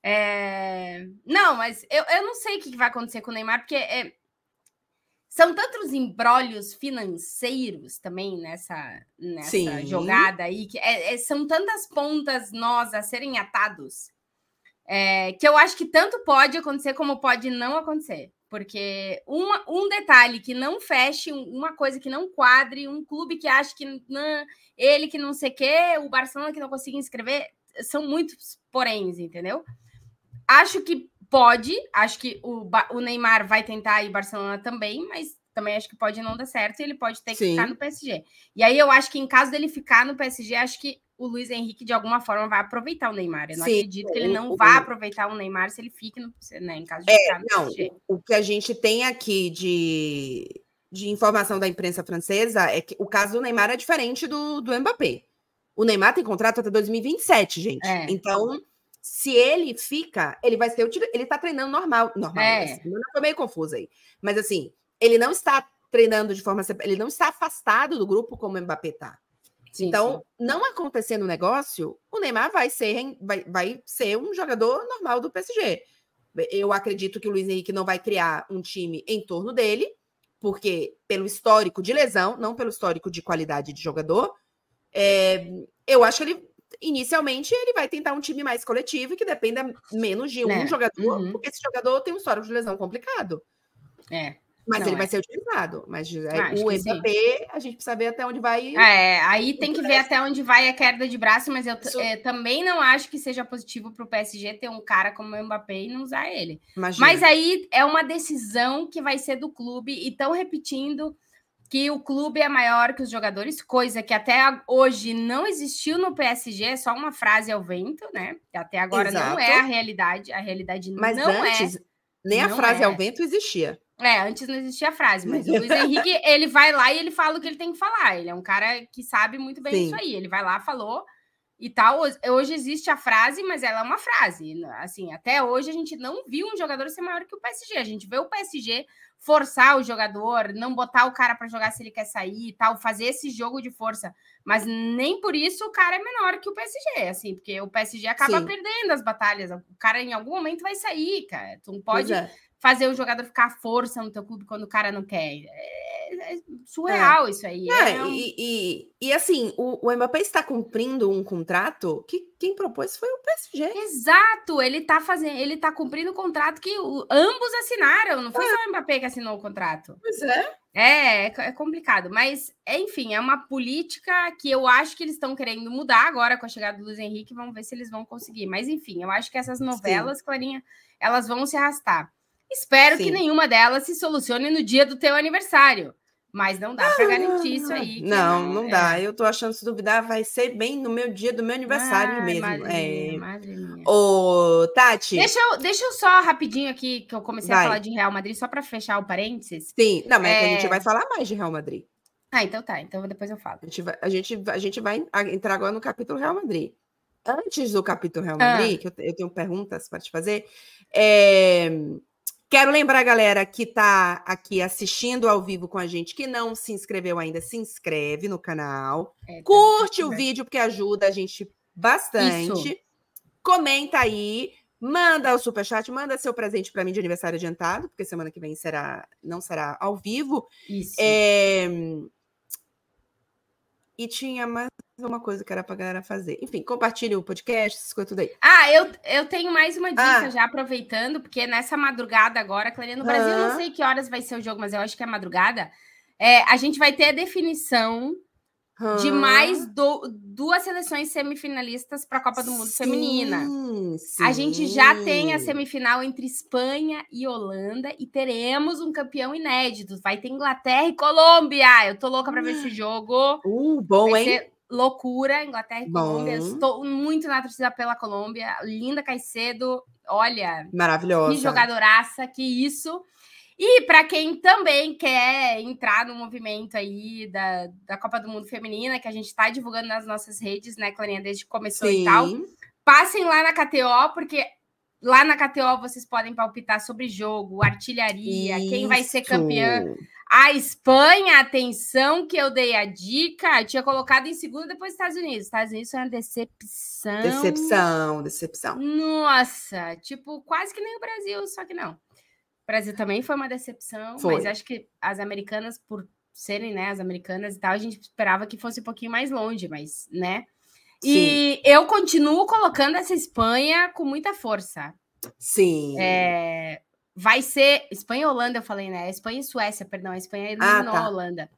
É... Não, mas eu, eu não sei o que vai acontecer com o Neymar, porque é... são tantos embrólios financeiros também nessa, nessa jogada aí, que é, é, são tantas pontas nós a serem atados é, que eu acho que tanto pode acontecer como pode não acontecer. Porque uma, um detalhe que não feche, uma coisa que não quadre, um clube que acha que não, ele que não sei o quê, o Barcelona que não consiga inscrever, são muitos poréns, entendeu? Acho que pode, acho que o, o Neymar vai tentar ir Barcelona também, mas também acho que pode não dar certo e ele pode ter que Sim. ficar no PSG. E aí eu acho que em caso dele ficar no PSG, acho que o Luiz Henrique de alguma forma vai aproveitar o Neymar. Eu não Sim, acredito que ele não o, vá aproveitar o Neymar se ele fique no, né, em caso de é, ficar no não, PSG. O que a gente tem aqui de, de informação da imprensa francesa é que o caso do Neymar é diferente do, do Mbappé. O Neymar tem contrato até 2027, gente. É. Então, se ele fica, ele vai ser o ele tá treinando normal, normal. É. Assim, foi meio confuso aí. Mas assim, ele não está treinando de forma ele não está afastado do grupo como o Mbappé tá. Sim, então, sim. não acontecendo o negócio, o Neymar vai ser, vai, vai ser um jogador normal do PSG. Eu acredito que o Luiz Henrique não vai criar um time em torno dele, porque pelo histórico de lesão, não pelo histórico de qualidade de jogador, é, eu acho que ele inicialmente ele vai tentar um time mais coletivo que dependa menos de um é. jogador, uhum. porque esse jogador tem um histórico de lesão complicado. É. Mas não, ele é. vai ser utilizado. Mas é, o MVP, a gente precisa ver até onde vai. É, aí tem que ver até onde vai a queda de braço, mas eu é, também não acho que seja positivo para o PSG ter um cara como o Mbappé e não usar ele. Imagina. Mas aí é uma decisão que vai ser do clube e estão repetindo que o clube é maior que os jogadores, coisa que até hoje não existiu no PSG, é só uma frase ao vento, né? Até agora Exato. não é a realidade, a realidade mas não antes, é. Nem a frase é. ao vento existia. É, antes não existia a frase, mas o Luiz Henrique, ele vai lá e ele fala o que ele tem que falar. Ele é um cara que sabe muito bem Sim. isso aí. Ele vai lá, falou e tal. Hoje existe a frase, mas ela é uma frase. Assim, até hoje a gente não viu um jogador ser maior que o PSG. A gente vê o PSG forçar o jogador, não botar o cara para jogar se ele quer sair e tal, fazer esse jogo de força. Mas nem por isso o cara é menor que o PSG, assim, porque o PSG acaba Sim. perdendo as batalhas. O cara em algum momento vai sair, cara. Tu não pode fazer o jogador ficar à força no teu clube quando o cara não quer. É, é surreal é. isso aí. É, é um... e, e, e, assim, o, o Mbappé está cumprindo um contrato que quem propôs foi o PSG. Exato, ele está fazendo, ele tá cumprindo o contrato que o, ambos assinaram, não foi é. só o Mbappé que assinou o contrato. Pois é. É, é, é complicado, mas enfim, é uma política que eu acho que eles estão querendo mudar agora com a chegada do Luiz Henrique. Vamos ver se eles vão conseguir. Mas enfim, eu acho que essas novelas, Sim. Clarinha, elas vão se arrastar. Espero Sim. que nenhuma delas se solucione no dia do teu aniversário. Mas não dá para garantir isso aí. Não, não, não dá. É. Eu tô achando, se duvidar, vai ser bem no meu dia do meu aniversário Ai, mesmo. Madrinha, é... Madrinha. Ô, Tati. Deixa eu, deixa eu só rapidinho aqui, que eu comecei vai. a falar de Real Madrid, só para fechar o parênteses. Sim, não, mas é... a gente é vai falar mais de Real Madrid. Ah, então tá. Então depois eu falo. A gente vai, a gente, a gente vai entrar agora no capítulo Real Madrid. Antes do capítulo Real ah. Madrid, ah. que eu, eu tenho perguntas para te fazer, é Quero lembrar, galera, que está aqui assistindo ao vivo com a gente, que não se inscreveu ainda, se inscreve no canal. É, tá curte o vídeo, porque ajuda a gente bastante. Isso. Comenta aí, manda o superchat, manda seu presente para mim de aniversário adiantado, porque semana que vem será não será ao vivo. Isso. É... E tinha mais uma coisa que era pra galera fazer. Enfim, compartilhe o podcast, essas coisas tudo aí. Ah, eu, eu tenho mais uma dica ah. já aproveitando, porque nessa madrugada agora, Clarinha, no Brasil, eu não sei que horas vai ser o jogo, mas eu acho que é madrugada. É, a gente vai ter a definição de mais do, duas seleções semifinalistas para a Copa do Mundo sim, Feminina. Sim. A gente já tem a semifinal entre Espanha e Holanda e teremos um campeão inédito. Vai ter Inglaterra e Colômbia. Eu tô louca para ver esse jogo. Uh, bom, Vai hein? loucura, Inglaterra e Bom. Colômbia. Estou muito na torcida pela Colômbia. Linda Caicedo, olha. Maravilhosa. Que jogadoraça, que isso. E para quem também quer entrar no movimento aí da, da Copa do Mundo Feminina, que a gente está divulgando nas nossas redes, né, Clarinha, desde que começou Sim. e tal, passem lá na KTO, porque lá na KTO vocês podem palpitar sobre jogo, artilharia, isso. quem vai ser campeã. A Espanha, atenção que eu dei a dica, eu tinha colocado em segundo depois Estados Unidos. Estados Unidos foi uma decepção. Decepção, decepção. Nossa, tipo, quase que nem o Brasil, só que não. O Brasil também foi uma decepção, foi. mas acho que as americanas, por serem, né, as americanas e tal, a gente esperava que fosse um pouquinho mais longe, mas, né? Sim. E eu continuo colocando essa Espanha com muita força. Sim. É, vai ser Espanha e Holanda, eu falei, né? Espanha e Suécia, perdão, a Espanha eliminou ah, tá. a Holanda.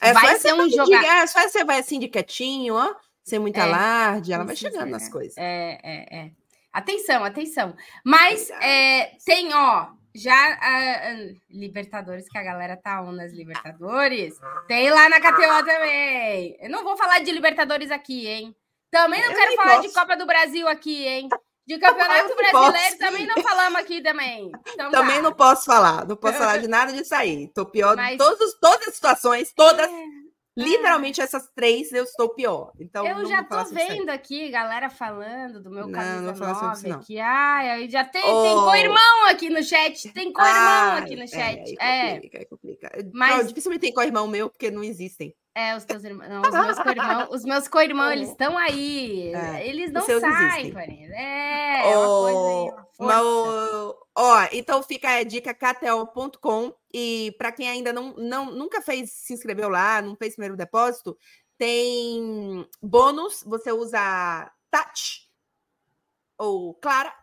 É, vai ser um jogo. A Suécia vai assim de quietinho, ó, sem muita é, alarde, ela vai chegando nas coisas. É, é, é. Atenção, atenção. Mas é, tem, ó, já uh, Libertadores, que a galera tá on nas Libertadores, tem lá na KTO também. Eu não vou falar de Libertadores aqui, hein? Também não eu quero falar posso. de Copa do Brasil aqui, hein? De campeonato brasileiro posso. também não falamos aqui também. Então, também tá. não posso falar, não posso falar de nada disso aí. Tô pior Mas... de todos, todas as situações, todas. É. Literalmente essas três eu estou pior. Então eu já tô vendo aqui galera falando do meu não, camisa não 9 aqui. Ai, já tem, oh. tem co-irmão aqui no chat. Tem co-irmão aqui no é, chat. É, complica, é. complica. Mas não, dificilmente tem co-irmão meu porque não existem. É, os teus irmãos. Não, os meus co-irmãos, os meus co-irmãos, eles estão aí. É, eles não saem, Farinha. É, é uma coisa aí. Ó, então fica a dica kto.com e para quem ainda não, não nunca fez, se inscreveu lá, não fez primeiro depósito, tem bônus, você usa Touch ou Clara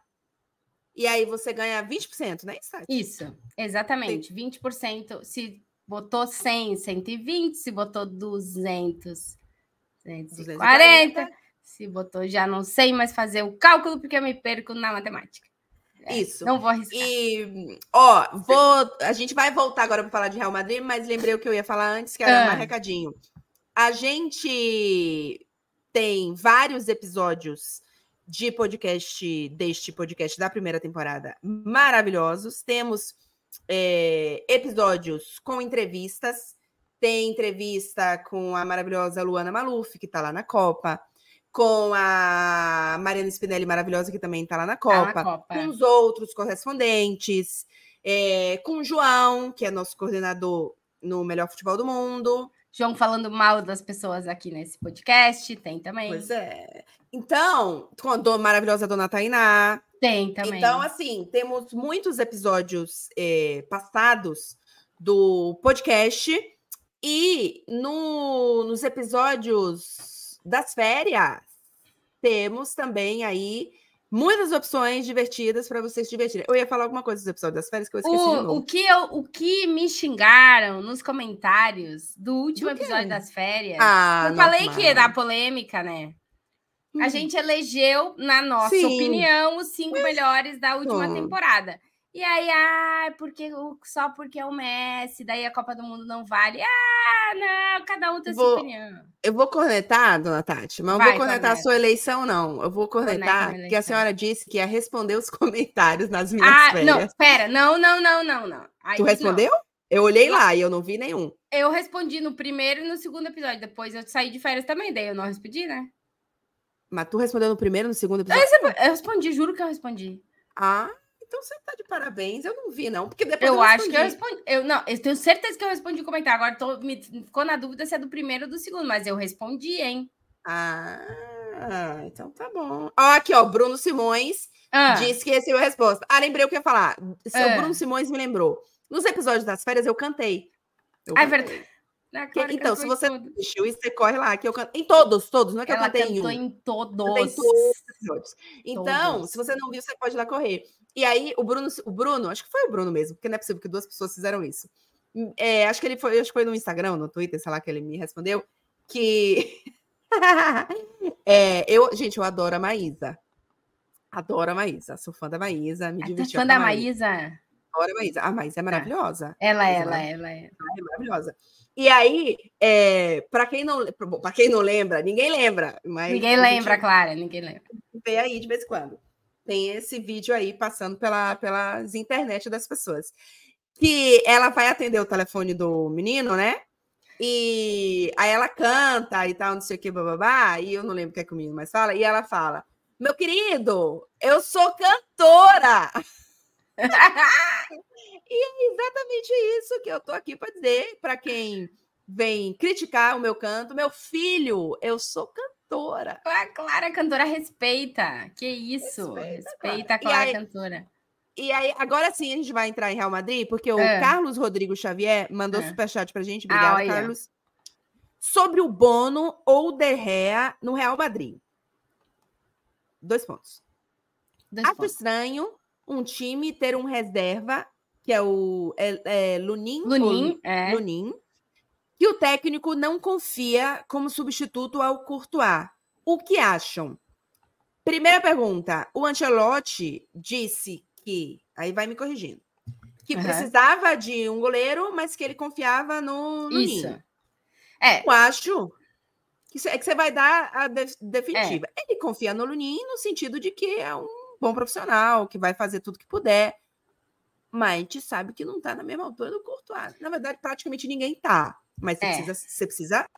e aí você ganha 20%, né? Isso, exatamente. Tem. 20%. Se botou 100, 120, se botou 200, 140, se botou já não sei mais fazer o cálculo porque eu me perco na matemática. É, Isso. Não vou arriscar. E, ó, vou, a gente vai voltar agora para falar de Real Madrid, mas lembrei o que eu ia falar antes, que era ah. mais recadinho. A gente tem vários episódios de podcast, deste podcast da primeira temporada, maravilhosos. Temos é, episódios com entrevistas. Tem entrevista com a maravilhosa Luana Maluf, que está lá na Copa, com a Mariana Spinelli maravilhosa, que também está lá na Copa, tá na Copa, com os outros correspondentes, é, com o João, que é nosso coordenador no Melhor Futebol do Mundo. João falando mal das pessoas aqui nesse podcast, tem também. Pois é. Então, com a maravilhosa Dona Tainá, tem também. Então, assim, temos muitos episódios é, passados do podcast e no, nos episódios das férias temos também aí muitas opções divertidas para vocês se divertirem. Eu ia falar alguma coisa dos episódios das férias que eu esqueci o, o que eu, o que me xingaram nos comentários do último do episódio das férias. Ah, eu falei que ia dar polêmica, né? A uhum. gente elegeu, na nossa Sim. opinião, os cinco melhores da última temporada. E aí, ah, porque só porque é o Messi, daí a Copa do Mundo não vale. Ah, não, cada um tem vou, sua opinião. Eu vou cornetar, dona Tati, mas não vou cornetar a sua eleição, não. Eu vou cornetar que a senhora disse que ia responder os comentários nas minhas ah, férias. Não, pera, não, não, não, não, não. Aí, tu respondeu? Não. Eu olhei lá e eu não vi nenhum. Eu respondi no primeiro e no segundo episódio. Depois eu saí de férias também, daí eu não respondi, né? Mas tu respondeu no primeiro, no segundo episódio? Eu respondi, juro que eu respondi. Ah, então você tá de parabéns. Eu não vi, não, porque depois eu, eu acho que eu respondi. Eu, não, eu tenho certeza que eu respondi o comentário. Agora tô, me, ficou na dúvida se é do primeiro ou do segundo, mas eu respondi, hein? Ah, então tá bom. Ó, aqui, ó, Bruno Simões ah. disse que recebeu a resposta. Ah, lembrei o que ia falar. O ah. Bruno Simões me lembrou. Nos episódios das férias eu cantei. Eu ah, é verdade. Que, então, se você assistiu isso, você corre lá, que eu canto. Em todos, todos, não é que Ela eu cantei em um. em todos. Em todos. Então, todos. se você não viu, você pode ir lá correr. E aí, o Bruno, o Bruno, acho que foi o Bruno mesmo, porque não é possível que duas pessoas fizeram isso. Hum, é, acho que ele foi, acho que foi no Instagram, no Twitter, sei lá, que ele me respondeu, que. é, eu, gente, eu adoro a Maísa. Adoro a Maísa. Sou fã da Maísa. Me diverti. Fã da Maísa? Maísa? Adoro a Maísa. A Maísa é tá. maravilhosa. Ela, ela, ela, é. Ela é maravilhosa. E aí, é, para quem não, para quem não lembra, ninguém lembra, mas ninguém lembra, Clara, ninguém lembra. Vê aí de vez em quando. Tem esse vídeo aí passando pela, pelas internet das pessoas. Que ela vai atender o telefone do menino, né? E aí ela canta e tal, não sei o que, bababá, e eu não lembro o que é que o menino mais fala, e ela fala: Meu querido, eu sou cantora! E é exatamente isso que eu tô aqui para dizer para quem vem criticar o meu canto. Meu filho, eu sou cantora. A Clara Cantora respeita. Que isso? Respeita, respeita a Clara aí, Cantora. E aí, agora sim a gente vai entrar em Real Madrid, porque o é. Carlos Rodrigo Xavier mandou é. superchat pra gente. Obrigado, ah, Carlos. Sobre o Bono ou Derrea no Real Madrid. Dois pontos. Dois Acho pontos. estranho um time ter um reserva que é o é, é Lunin, Lunin, é. Lunin, que o técnico não confia como substituto ao Courtois. O que acham? Primeira pergunta: o Ancelotti disse que, aí vai me corrigindo, que uhum. precisava de um goleiro, mas que ele confiava no Lunin. Isso. É. Eu acho que, é que você vai dar a de, definitiva. É. Ele confia no Lunin no sentido de que é um bom profissional, que vai fazer tudo que puder mas a gente sabe que não está na mesma altura do Courtois. Na verdade, praticamente ninguém está. Mas você é. precisa. Você precisa,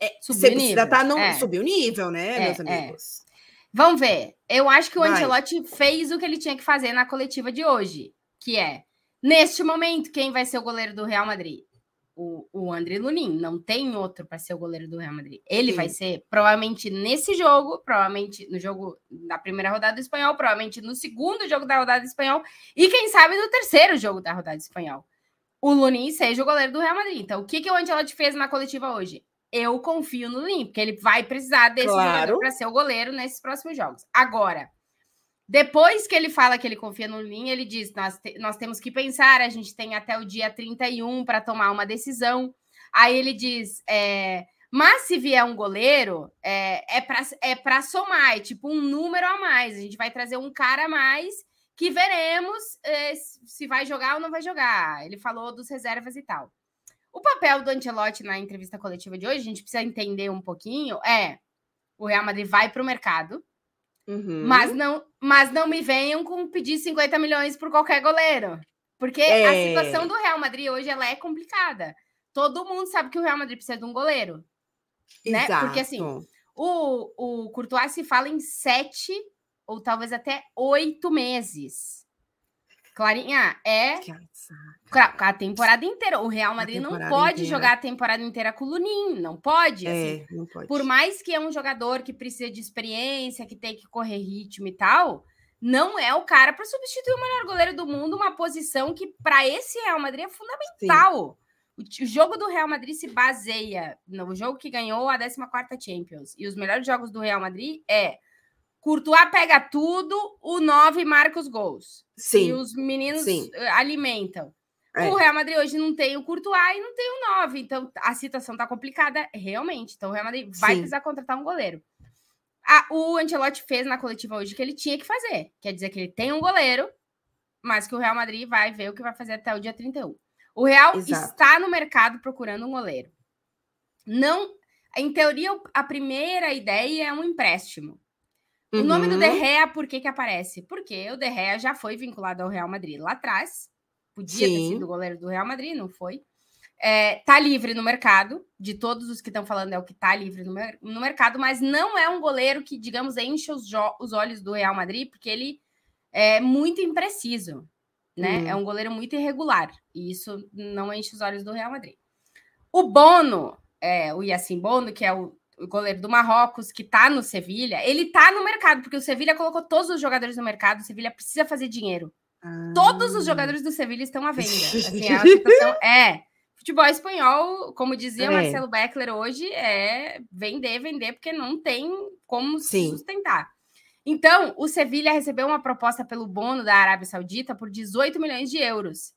é, você precisa tá no, é. subir o nível, né, é, meus é. amigos? Vamos ver. Eu acho que o Vai. Ancelotti fez o que ele tinha que fazer na coletiva de hoje, que é, neste momento, quem vai ser o goleiro do Real Madrid? o, o André Lunin. Não tem outro para ser o goleiro do Real Madrid. Ele Sim. vai ser, provavelmente, nesse jogo, provavelmente no jogo da primeira rodada do espanhol, provavelmente no segundo jogo da rodada do espanhol, e quem sabe no terceiro jogo da rodada do espanhol. O Lunin seja o goleiro do Real Madrid. Então, o que, que o Ancelotti fez na coletiva hoje? Eu confio no Lunin, porque ele vai precisar desse claro. jogador para ser o goleiro nesses próximos jogos. Agora, depois que ele fala que ele confia no Lin, ele diz: nós, te, nós temos que pensar, a gente tem até o dia 31 para tomar uma decisão. Aí ele diz: é, mas se vier um goleiro, é, é para é somar, é tipo um número a mais. A gente vai trazer um cara a mais que veremos é, se vai jogar ou não vai jogar. Ele falou dos reservas e tal. O papel do Ancelotti na entrevista coletiva de hoje, a gente precisa entender um pouquinho, é o Real Madrid vai para o mercado, Uhum. Mas, não, mas não me venham com pedir 50 milhões por qualquer goleiro. Porque é. a situação do Real Madrid hoje ela é complicada. Todo mundo sabe que o Real Madrid precisa de um goleiro. Né? Porque assim, o, o Courtois se fala em sete ou talvez até oito meses. Clarinha, é a temporada inteira. O Real Madrid não pode inteira. jogar a temporada inteira com o Lunin, não pode, é, assim. não pode. Por mais que é um jogador que precisa de experiência, que tem que correr ritmo e tal, não é o cara para substituir o melhor goleiro do mundo, uma posição que para esse Real Madrid é fundamental. Sim. O jogo do Real Madrid se baseia no jogo que ganhou a 14ª Champions. E os melhores jogos do Real Madrid é Courtois pega tudo, o 9 marca os gols. Sim. E os meninos Sim. Eh, alimentam. É. O Real Madrid hoje não tem o Courtois e não tem o 9. Então a situação tá complicada, realmente. Então o Real Madrid vai Sim. precisar contratar um goleiro. Ah, o Ancelotti fez na coletiva hoje que ele tinha que fazer. Quer dizer que ele tem um goleiro, mas que o Real Madrid vai ver o que vai fazer até o dia 31. O Real Exato. está no mercado procurando um goleiro. Não, em teoria, a primeira ideia é um empréstimo. Uhum. O nome do De Gea, por que que aparece? Porque o De Gea já foi vinculado ao Real Madrid lá atrás. Podia Sim. ter sido o goleiro do Real Madrid, não foi. É, tá livre no mercado, de todos os que estão falando é o que tá livre no, no, mercado, mas não é um goleiro que, digamos, enche os, os olhos do Real Madrid, porque ele é muito impreciso, né? Hum. É um goleiro muito irregular. E isso não enche os olhos do Real Madrid. O Bono, é, o Yacine Bono, que é o, o goleiro do Marrocos, que tá no Sevilha, ele tá no mercado, porque o Sevilha colocou todos os jogadores no mercado, o Sevilha precisa fazer dinheiro. Ah. Todos os jogadores do Sevilha estão à venda. Assim, a situação é. Futebol espanhol, como dizia é. Marcelo Beckler hoje, é vender, vender, porque não tem como Sim. se sustentar. Então, o Sevilha recebeu uma proposta pelo Bono da Arábia Saudita por 18 milhões de euros.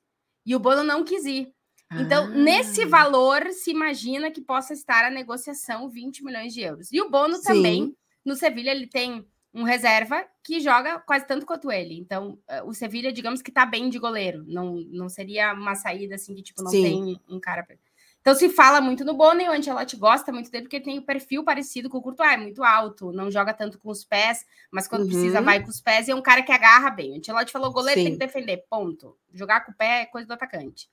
E o Bono não quis ir. Então, ah. nesse valor, se imagina que possa estar a negociação 20 milhões de euros. E o Bono Sim. também, no Sevilha, ele tem um reserva que joga quase tanto quanto ele. Então, eh, o Sevilha, digamos que tá bem de goleiro. Não, não seria uma saída assim que, tipo, não Sim. tem um cara. Então, se fala muito no Bono e o Ancelotti gosta muito dele porque ele tem o um perfil parecido com o Courtois, é muito alto, não joga tanto com os pés, mas quando uhum. precisa vai com os pés e é um cara que agarra bem. O Ancelotti falou: goleiro Sim. tem que defender, ponto. Jogar com o pé é coisa do atacante.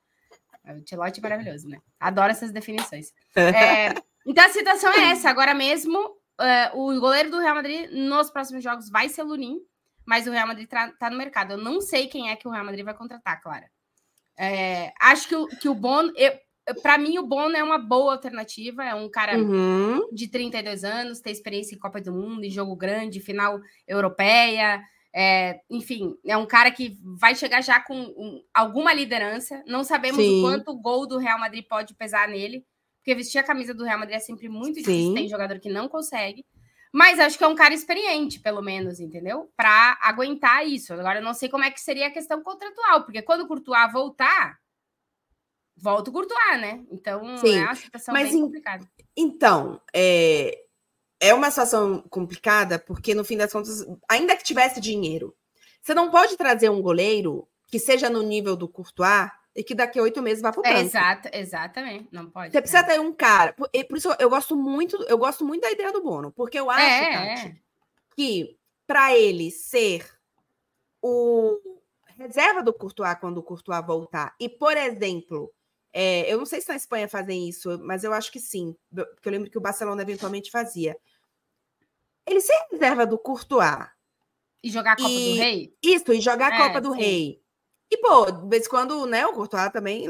O Ancelotti é maravilhoso, né? Adoro essas definições. É, então, a situação é essa. Agora mesmo, Uh, o goleiro do Real Madrid nos próximos jogos vai ser o Lunin, mas o Real Madrid tá, tá, no mercado. Eu não sei quem é que o Real Madrid vai contratar, Clara. É, acho que o, que o Bono. Para mim, o Bono é uma boa alternativa. É um cara uhum. de 32 anos, tem experiência em Copa do Mundo, em jogo grande, final europeia. É, enfim, é um cara que vai chegar já com um, alguma liderança. Não sabemos Sim. o quanto o gol do Real Madrid pode pesar nele, porque vestir a camisa do Real Madrid é sempre muito Sim. difícil, tem jogador que não consegue. Mas acho que é um cara experiente, pelo menos, entendeu? Para aguentar isso. Agora, eu não sei como é que seria a questão contratual, porque quando o Courtois voltar, volta o Courtois, né? Então, Sim. é uma situação Mas bem complicada. Então, é, é uma situação complicada, porque no fim das contas, ainda que tivesse dinheiro, você não pode trazer um goleiro que seja no nível do Courtois e que daqui a oito meses vá para o banco. exato, exatamente. Não pode. Você precisa ter um cara. Por, por, isso eu gosto muito, eu gosto muito da ideia do Bono, porque eu acho, é, Tati, é. que para ele ser o reserva do Courtois quando o Courtois voltar, e, por exemplo, é, eu não sei se na Espanha fazem isso, mas eu acho que sim, porque eu lembro que o Barcelona eventualmente fazia. Ele ser reserva do Courtois. E jogar a Copa e, do Rei? Isso, e jogar a é, Copa do sim. Rei e, pô, de vez em quando, né, o Courtois também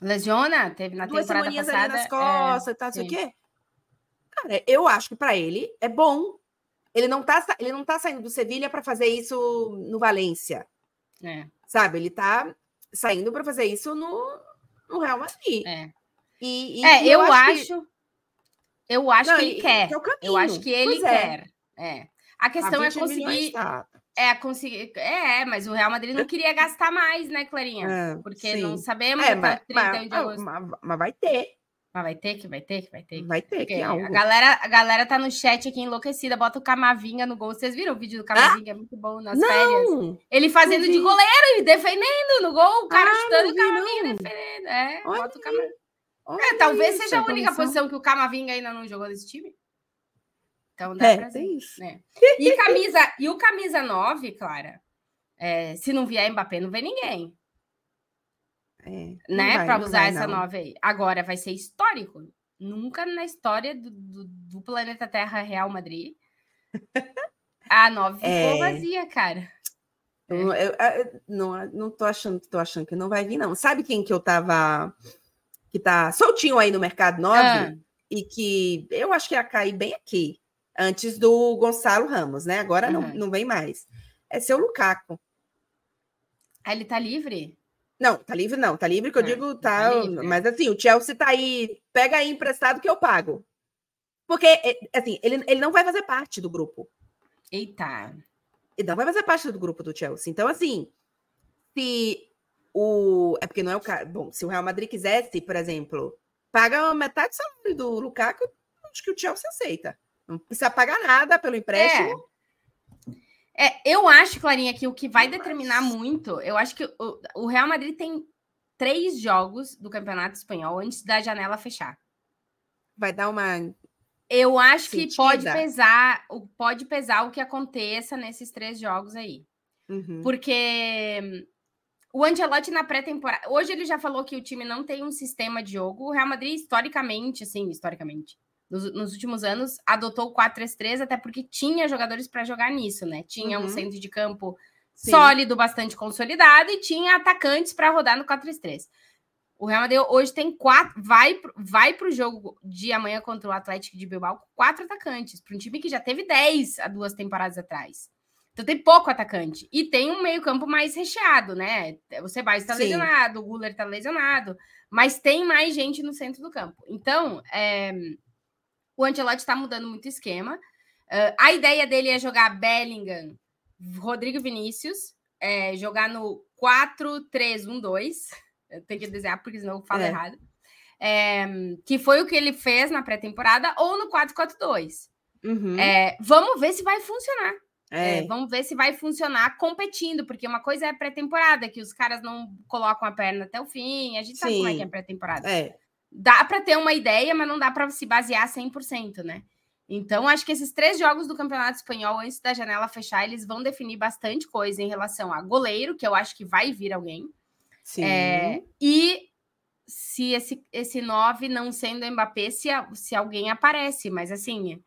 lesiona, teve na Duas temporada passada. ali nas costas é, e tal, não sei o quê. Cara, eu acho que para ele é bom. Ele não tá, ele não tá saindo do Sevilha para fazer isso no Valência. É. Sabe? Ele tá saindo para fazer isso no, no Real Madrid. É. E, e, é, eu, eu, acho. Que... Eu acho não, que ele quer. É eu acho que ele pois é. quer. É. A questão a é conseguir. Tá. É, conseguir. É, mas o Real Madrid não queria gastar mais, né, Clarinha? É, Porque sim. não sabemos é, mas, 31 mas, de agosto. Mas, mas, vai ter. Mas vai ter que, vai ter que, vai ter que. Vai ter que. A galera, a galera tá no chat aqui enlouquecida, bota o Camavinga no gol. Vocês viram o vídeo do Camavinga? Ah? É muito bom nas não, férias. Ele fazendo de goleiro e defendendo no gol, o cara ah, chutando o Camavinga defendendo. É, Olha bota o Camavinga. É, talvez seja a única posição que o Camavinga ainda não jogou nesse time. Então dá é, pra isso. Né? E, camisa, e o camisa 9, Clara, é, se não vier Mbappé, não vem ninguém. É, né? Para usar vai, essa não. 9 aí. Agora vai ser histórico. Nunca na história do, do, do planeta Terra Real Madrid. A 9 ficou é... vazia, cara. Eu, eu, eu, não, não tô achando, tô achando que não vai vir, não. Sabe quem que eu tava. Que tá soltinho aí no mercado 9 ah. e que eu acho que ia cair bem aqui antes do Gonçalo Ramos, né? Agora uhum. não, não vem mais. É seu Lukaku. Ah, ele tá livre? Não, tá livre não, tá livre que eu ah, digo, tá, tá mas assim, o Chelsea tá aí, pega aí emprestado que eu pago. Porque, é, assim, ele, ele não vai fazer parte do grupo. Eita. Ele não vai fazer parte do grupo do Chelsea. Então, assim, se o... É porque não é o cara... Bom, se o Real Madrid quisesse, por exemplo, paga metade do salário do Lukaku, acho que o Chelsea aceita. Não precisa pagar nada pelo empréstimo. É. é eu acho, Clarinha, que o que vai determinar muito, eu acho que o, o Real Madrid tem três jogos do Campeonato Espanhol antes da janela fechar. Vai dar uma. Eu acho sentida. que pode pesar, pode pesar o que aconteça nesses três jogos aí. Uhum. Porque o Ancelotti na pré-temporada. Hoje ele já falou que o time não tem um sistema de jogo. O Real Madrid, historicamente, assim, historicamente, nos, nos últimos anos, adotou o 4-3-3, até porque tinha jogadores para jogar nisso, né? Tinha uhum. um centro de campo Sim. sólido, bastante consolidado, e tinha atacantes para rodar no 4-3-3. O Real Madrid hoje tem quatro, vai, vai para o jogo de amanhã contra o Atlético de Bilbao com quatro atacantes, para um time que já teve 10 há duas temporadas atrás. Então tem pouco atacante. E tem um meio-campo mais recheado, né? O Sebastião está lesionado, o Guller está lesionado, mas tem mais gente no centro do campo. Então, é, o Ancelotti está mudando muito o esquema. Uh, a ideia dele é jogar Bellingham, Rodrigo Vinícius, é, jogar no 4-3-1-2. Tem que desenhar, porque senão eu falo é. errado. É, que foi o que ele fez na pré-temporada, ou no 4-4-2. Uhum. É, vamos ver se vai funcionar. É. É, vamos ver se vai funcionar competindo, porque uma coisa é pré-temporada, que os caras não colocam a perna até o fim. A gente Sim. sabe como é que é pré-temporada. É. Dá para ter uma ideia, mas não dá para se basear 100%, né? Então, acho que esses três jogos do Campeonato Espanhol, antes da janela fechar, eles vão definir bastante coisa em relação a goleiro, que eu acho que vai vir alguém. Sim. É, e se esse, esse 9 não sendo Mbappé, se, se alguém aparece. Mas, assim,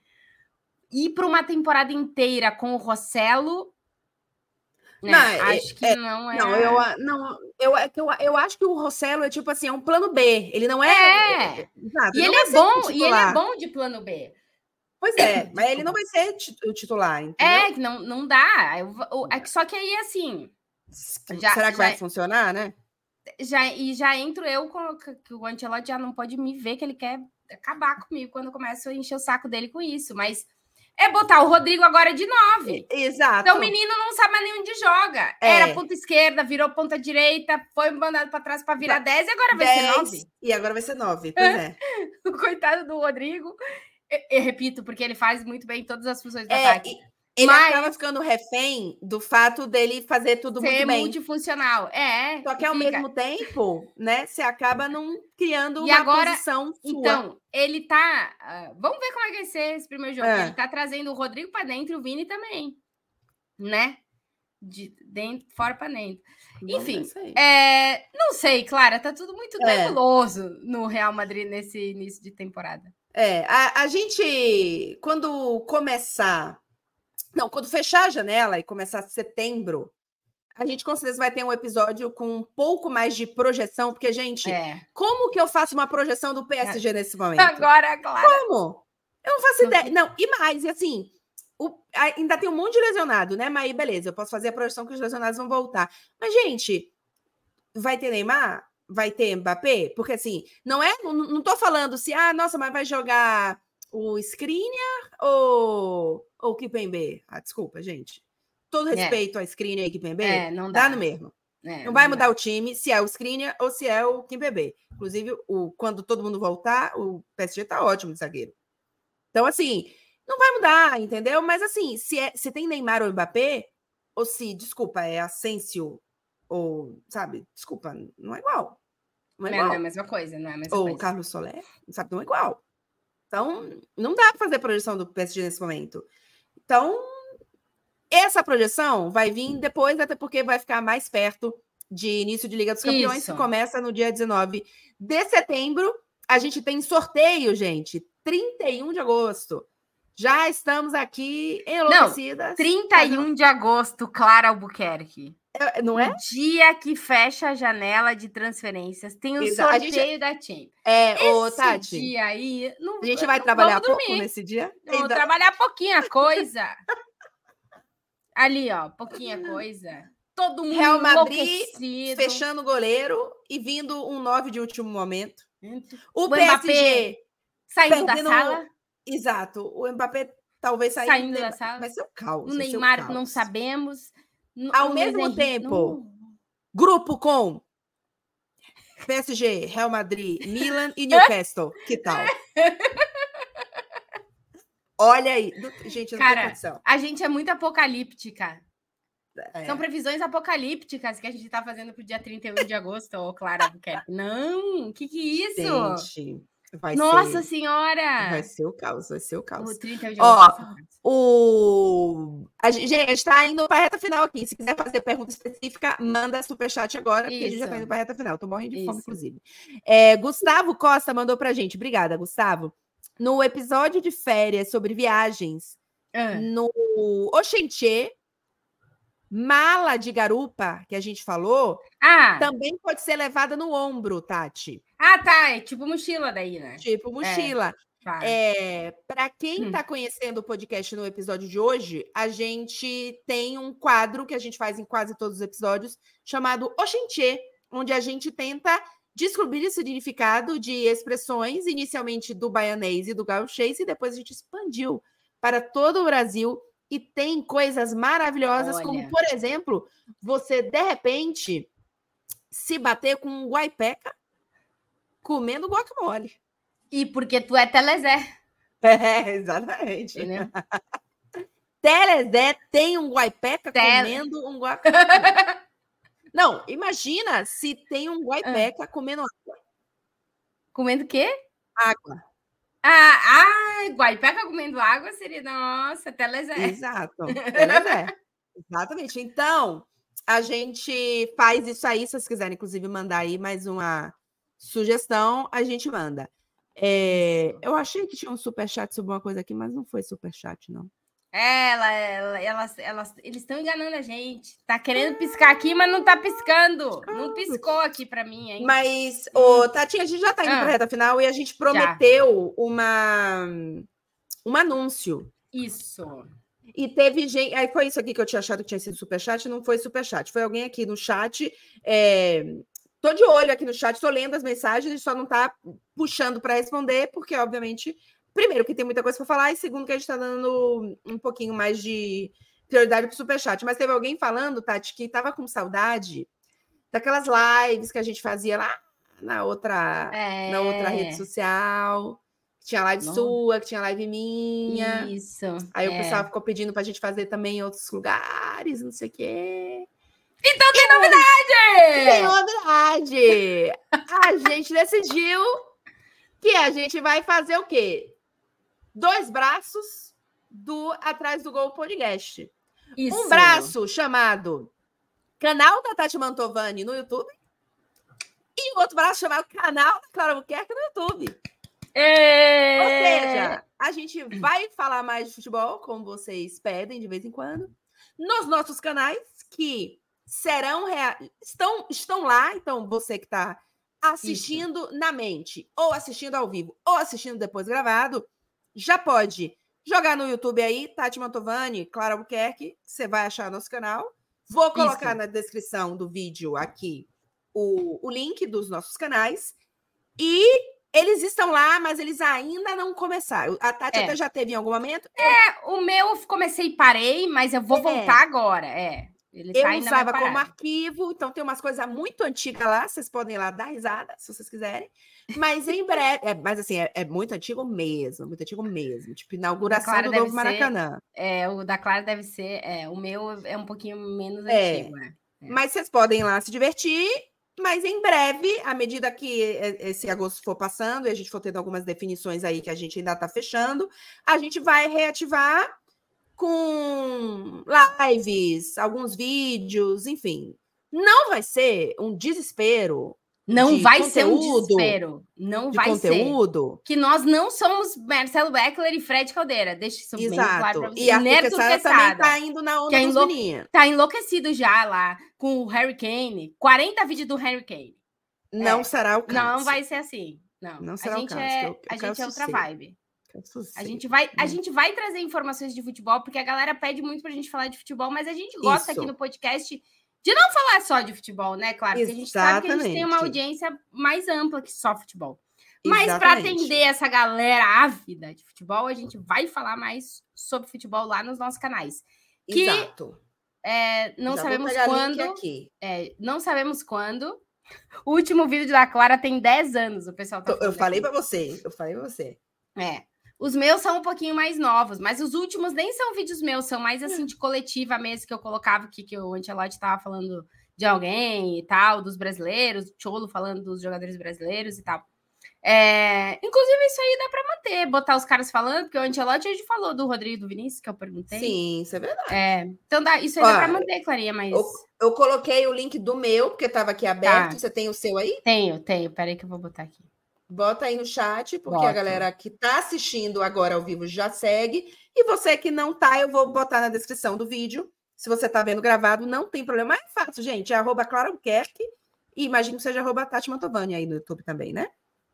ir para uma temporada inteira com o Rossello. Né? Não, é, acho que é, não é. Não, eu, não eu, é eu, eu acho que o Rossello é tipo assim, é um plano B. Ele não é. é. é exato, e ele é bom, e ele é bom de plano B. Pois é, mas ele não vai ser o titular. Entendeu? É, que não, não dá. Eu, é só que aí, assim. Já, Será que já, vai funcionar, né? Já, e já entro eu com que o Ancelotti já não pode me ver que ele quer acabar comigo quando eu começo a encher o saco dele com isso. Mas é botar o Rodrigo agora de nove. Exato. Então o menino não sabe mais nem onde joga. É. Era ponta esquerda, virou ponta direita, foi mandado para trás para virar dez e agora vai ser nove. E agora vai ser nove, pois é. o coitado do Rodrigo. Eu, eu, repito, porque ele faz muito bem todas as funções do é, ataque. Ele Mas... acaba ficando refém do fato dele fazer tudo Ser muito bem. multifuncional. É. Só que ao fica... mesmo tempo, né, você acaba não criando e uma agora, posição sua. Então, ele tá. Uh, vamos ver como é que vai ser esse primeiro jogo. É. Ele tá trazendo o Rodrigo para dentro e o Vini também. Né? De dentro, fora para dentro. Enfim, é, não sei, Clara, tá tudo muito é. nebuloso no Real Madrid nesse início de temporada. É, a, a gente, quando começar não, quando fechar a janela e começar setembro, a gente com certeza vai ter um episódio com um pouco mais de projeção, porque, gente, é. como que eu faço uma projeção do PSG é. nesse momento? Agora, claro. Como? Eu não faço ideia. Não, e mais, e assim, o, ainda tem um monte de lesionado, né? Mas aí, beleza, eu posso fazer a projeção que os lesionados vão voltar. Mas, gente, vai ter Neymar? Vai ter Mbappé? Porque, assim, não é. Não, não tô falando se, ah, nossa, mas vai jogar o Skriniar ou, o Kipembe? Ah, desculpa, gente. Todo é. respeito é. a Skriniar e Kipembe, é, não dá. dá no mesmo. É, não, não, vai mudar dá. o time se é o Skriniar ou se é o Kimpembe. Inclusive, o, quando todo mundo voltar, o PSG tá ótimo de zagueiro. Então, assim, não vai mudar, entendeu? Mas, assim, se, é, se tem Neymar ou Mbappé, ou se, desculpa, é Asensio ou, sabe, desculpa, não é igual. Não é, igual. não é a mesma coisa, não é a mesma ou coisa. Ou Carlos Soler, sabe, não é igual. Então, não dá para fazer projeção do PSG nesse momento. Então, essa projeção vai vir depois, até porque vai ficar mais perto de início de Liga dos Campeões, Isso. que começa no dia 19 de setembro. A gente tem sorteio, gente, 31 de agosto. Já estamos aqui enlouquecidas. Não, 31 de agosto, Clara Albuquerque. É, não é? O dia que fecha a janela de transferências. Tem o Exato. sorteio gente... da Champions. É, Esse ô, Tati. dia aí. Não, a gente vai trabalhar pouco nesse dia? Vou Ainda... trabalhar pouquinha coisa. Ali, ó, pouquinha coisa. Todo mundo Real Madrid fechando o goleiro e vindo um 9 de último momento. O, o PSG Mbappé saindo da sala. Exato. O Mbappé talvez saindo, saindo da sala. Vai ser o caos. O Neymar o não sabemos. Ao mesmo tempo, grupo com PSG, Real Madrid, Milan e Newcastle. que tal? Olha aí. Gente, não Cara, A gente é muito apocalíptica. É. São previsões apocalípticas que a gente está fazendo para o dia 31 de agosto, ô Clara Buquerque. Não, o que, que é isso? Gente, Vai Nossa ser, senhora! Vai ser o caos, vai ser o caos. O 30 de Ó, o... A gente, está indo para a reta final aqui. Se quiser fazer pergunta específica, manda superchat agora, Isso. porque a gente já está indo para a reta final. Estou morrendo de Isso. fome, inclusive. É, Gustavo Costa mandou para a gente. Obrigada, Gustavo. no episódio de férias sobre viagens, Ah. no Oxenchê, mala de garupa, que a gente falou, Ah, também pode ser levada no ombro, Tati. Ah, tá. É tipo mochila daí, né? Tipo mochila. Tá. É, para quem Hum. está conhecendo o podcast no episódio de hoje, a gente tem um quadro que a gente faz em quase todos os episódios, chamado Oxenchê, onde a gente tenta descobrir o significado de expressões, inicialmente do baianês e do gauchês, e depois a gente expandiu para todo o Brasil. E tem coisas maravilhosas, como, Olha. por exemplo, você, de repente, se bater com um guaipeca comendo guacamole. E porque tu é Telezé, É, exatamente. entendeu? Telezé tem um guaipeca Tele- comendo um guacamole. Não, imagina se tem um guaipeca comendo Comendo o quê? água. Ah, ah, Guaipeca comendo água seria. Nossa, Telezé. Exato. Telezé. Exatamente. Então, a gente faz isso aí. Se vocês quiserem, inclusive, mandar aí mais uma sugestão, a gente manda. É, eu achei que tinha um superchat sobre uma coisa aqui, mas não foi superchat, não. Ela, ela, elas, elas, eles estão enganando a gente. Tá querendo piscar aqui, mas não tá piscando. Não piscou aqui pra mim, hein? Mas, ô, Tati, a gente já está indo Ah. para a reta final e a gente prometeu uma, um anúncio. Isso. E teve gente. Aí foi isso aqui que eu tinha achado que tinha sido superchat, não foi superchat. Foi alguém aqui no chat. É... Tô de olho aqui no chat, tô lendo as mensagens, a gente só não tá puxando para responder, porque, obviamente, primeiro, que tem muita coisa para falar, e segundo, que a gente tá dando um pouquinho mais de prioridade pro superchat. Mas teve alguém falando, Tati, que tava com saudade daquelas lives que a gente fazia lá na outra, É. na outra rede social. Que tinha live sua, que tinha live minha. Isso. Aí o é. pessoal ficou pedindo pra gente fazer também em outros lugares, não sei o quê. Então tem Tem novidade! novidade! A gente decidiu que a gente vai fazer o quê? Dois braços do Atrás do Gol Podcast. Isso. Um braço chamado Canal da Tati Mantovani no YouTube e outro braço chamado Canal da Clara Buquerque no YouTube. Ou É... seja, a gente vai falar mais de futebol, como vocês pedem de vez em quando, nos nossos canais, que serão rea... estão, estão lá. Então, você que está assistindo na mente, ou assistindo ao vivo, ou assistindo depois gravado, já pode jogar no YouTube aí, Tati Mantovani, Clara Albuquerque, você vai achar nosso canal. Vou colocar Isso. na descrição do vídeo aqui o, o link dos nossos canais. E eles estão lá, mas eles ainda não começaram. A Tati É. até já teve em algum momento. O meu eu comecei e parei, mas eu vou É. voltar agora. É. Ele Eu tá usava como arquivo, então tem umas coisas muito antigas lá, vocês podem ir lá dar risada, se vocês quiserem. Mas em breve, é, mas assim, é, é muito antigo mesmo, muito antigo mesmo. Tipo, inauguração do novo ser- Maracanã. É, o da Clara deve ser. É, o meu é um pouquinho menos É. antigo. né? É. Mas vocês podem ir lá se divertir. Mas em breve, à medida que esse agosto for passando e a gente for tendo algumas definições aí que a gente ainda está fechando, a gente vai reativar com lives, alguns vídeos, enfim. Não vai ser um desespero Não de vai ser um conteúdo, desespero. Não de vai ser. conteúdo. Que nós não somos Marcelo Beckler e Fred Caldeira. Deixa isso bem claro pra Exato. você. E a Quesada também tá indo na onda Que é enlou-. Tá enlouquecido já lá com o Harry Kane. 40 vídeos do Harry Kane. Não será o caso. É. Não vai ser assim. Não, Não a será o gente caso, é, eu- eu a gente é outra sossego. vibe. A gente, vai, a gente vai trazer informações de futebol, porque a galera pede muito pra gente falar de futebol, mas a gente gosta Isso. aqui no podcast de não falar só de futebol, né, claro? Porque a gente sabe que a gente tem uma audiência mais ampla que só futebol. Mas para atender essa galera ávida de futebol, a gente vai falar mais sobre futebol lá nos nossos canais. que Exato. É, não Já sabemos quando. é, não sabemos quando. O último vídeo da Clara tem 10 anos, o pessoal tá Eu falei para você, eu falei para você. É. Os meus são um pouquinho mais novos, mas os últimos nem são vídeos meus, são mais assim de coletiva mesmo que eu colocava aqui, que o Ancelotti tava falando de alguém e tal, dos brasileiros, o Cholo falando dos jogadores brasileiros e tal. É, inclusive, isso aí dá para manter, botar os caras falando, porque o Ancelotti hoje falou do Rodrigo do Vinícius, que eu perguntei. Sim, isso é verdade. É, então dá, isso aí dá para manter, Clarinha, mas. Eu, eu coloquei o link do meu, porque estava aqui aberto. Tá. Você tem o seu aí? Tenho, tenho. Peraí que eu vou botar aqui. Bota aí no chat, porque Bota. a galera que está assistindo agora ao vivo já segue. E você que não tá, eu vou botar na descrição do vídeo. Se você está vendo gravado, não tem problema. É fácil, gente. É arroba Clara Albuquerque. E imagino que seja arroba Tati Mantovani aí no YouTube também, né?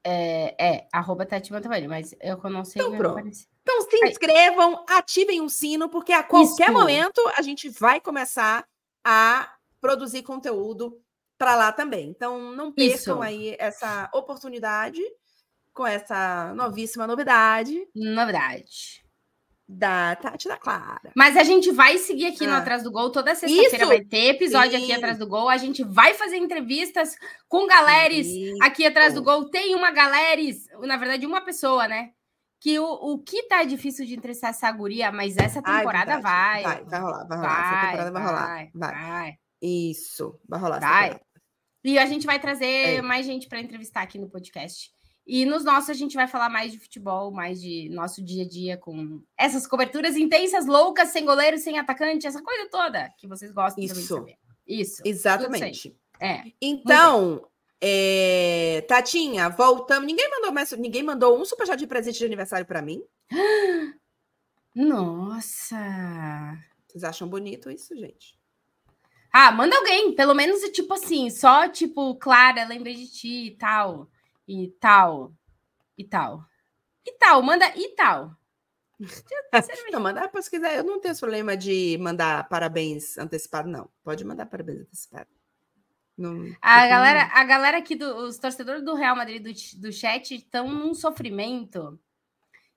É, é arroba Tati Mantovani, mas eu não sei. Então, pronto. Então se inscrevam, ativem o sino, porque a qualquer Isso. momento a gente vai começar a produzir conteúdo para lá também. Então não percam Isso. aí essa oportunidade com essa novíssima novidade. Novidade da Tati da Clara. Mas a gente vai seguir aqui ah. no Atrás do Gol. Toda sexta-feira vai ter episódio Sim. aqui atrás do Gol. A gente vai fazer entrevistas com galeres aqui atrás do Gol. Tem uma galeres, na verdade, uma pessoa, né? Que o, o que tá difícil de entrevistar essa guria, mas essa temporada Ai, vai. Vai, vai rolar, vai rolar. Vai, essa temporada vai, vai rolar. Vai. vai. Isso, vai rolar. Vai. E a gente vai trazer é. mais gente para entrevistar aqui no podcast. E nos nossos a gente vai falar mais de futebol, mais de nosso dia a dia com essas coberturas intensas, loucas, sem goleiro, sem atacante, essa coisa toda que vocês gostam Isso. de saber. Isso. Exatamente. É. Então, é... Tatinha, voltamos. Ninguém mandou mais, ninguém mandou um superchat de presente de aniversário para mim. Nossa. Vocês acham bonito isso, gente? Ah, manda alguém, pelo menos tipo assim, só tipo, Clara, lembrei de ti e tal e tal, e tal. E tal, manda e tal. não, manda para quiser. Eu não tenho esse problema de mandar parabéns antecipado, não. Pode mandar parabéns antecipado. Não, a, galera, não. a galera aqui, do, os torcedores do Real Madrid do, do chat estão num sofrimento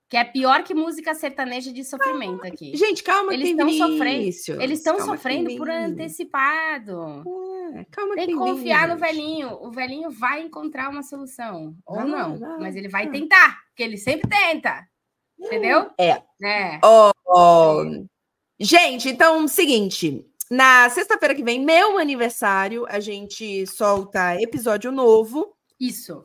que é pior que música sertaneja de sofrimento calma, aqui. Gente, calma, eles estão sofrendo. Eles estão sofrendo por antecipado. É, calma, tem que confiar no velhinho. O velhinho vai encontrar uma solução ou não, vai, mas ele vai tentar, porque ele sempre tenta. Entendeu? É. é. Oh, oh. Gente, então, seguinte. Na sexta-feira que vem, meu aniversário, a gente solta episódio novo. Isso.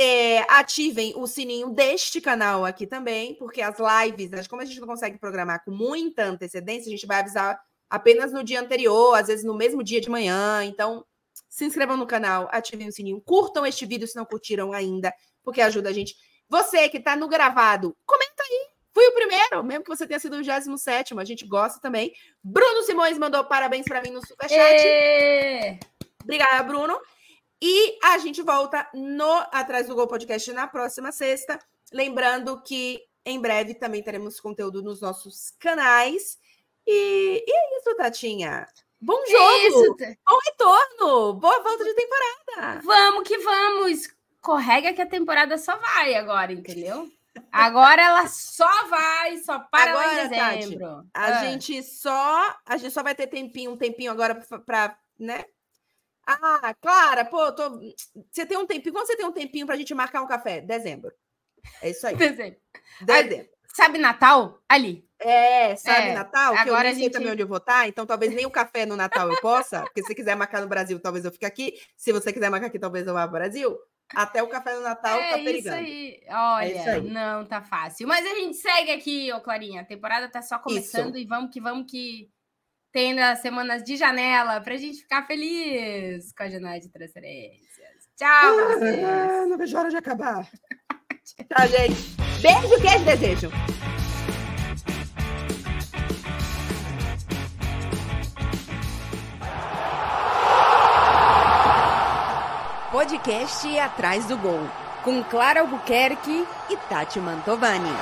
É, ativem o sininho deste canal aqui também, porque as lives, como a gente não consegue programar com muita antecedência, a gente vai avisar apenas no dia anterior, às vezes no mesmo dia de manhã. Então, se inscrevam no canal, ativem o sininho, curtam este vídeo se não curtiram ainda, porque ajuda a gente. Você que está no gravado, comenta aí. Fui o primeiro, mesmo que você tenha sido o 27, a gente gosta também. Bruno Simões mandou parabéns para mim no superchat. Obrigada, Bruno. E a gente volta no Atrás do Gol Podcast na próxima sexta. Lembrando que em breve também teremos conteúdo nos nossos canais. E, e é isso, Tatinha. Bom jogo! Isso. Bom retorno! Boa volta de temporada! Vamos que vamos! Correga que a temporada só vai agora, entendeu? Agora ela só vai, só para agora, em dezembro. Tati, a ah. gente só, a gente só vai ter tempinho, um tempinho agora para, né, ah, Clara, pô, tô... você tem um tempinho. Quando você tem um tempinho para a gente marcar um café? Dezembro. É isso aí. Dezembro. Dezembro. Sabe Natal? Ali. É, sabe é, Natal? Que agora eu não sei gente... também onde eu vou estar, tá, então talvez nem o café no Natal eu possa, porque se você quiser marcar no Brasil, talvez eu fique aqui. Se você quiser marcar aqui, talvez eu vá para o Brasil. Até o café no Natal é tá perigando. Isso aí. Olha, é isso aí. não tá fácil. Mas a gente segue aqui, ô Clarinha. A temporada tá só começando isso. e vamos que vamos que tendo as semanas de janela para a gente ficar feliz com a janela de transferências. Tchau, ah, vocês. não vejo hora de acabar. Tchau, gente. Beijo, queijo, desejo. Podcast Atrás do Gol, com Clara Albuquerque e Tati Mantovani.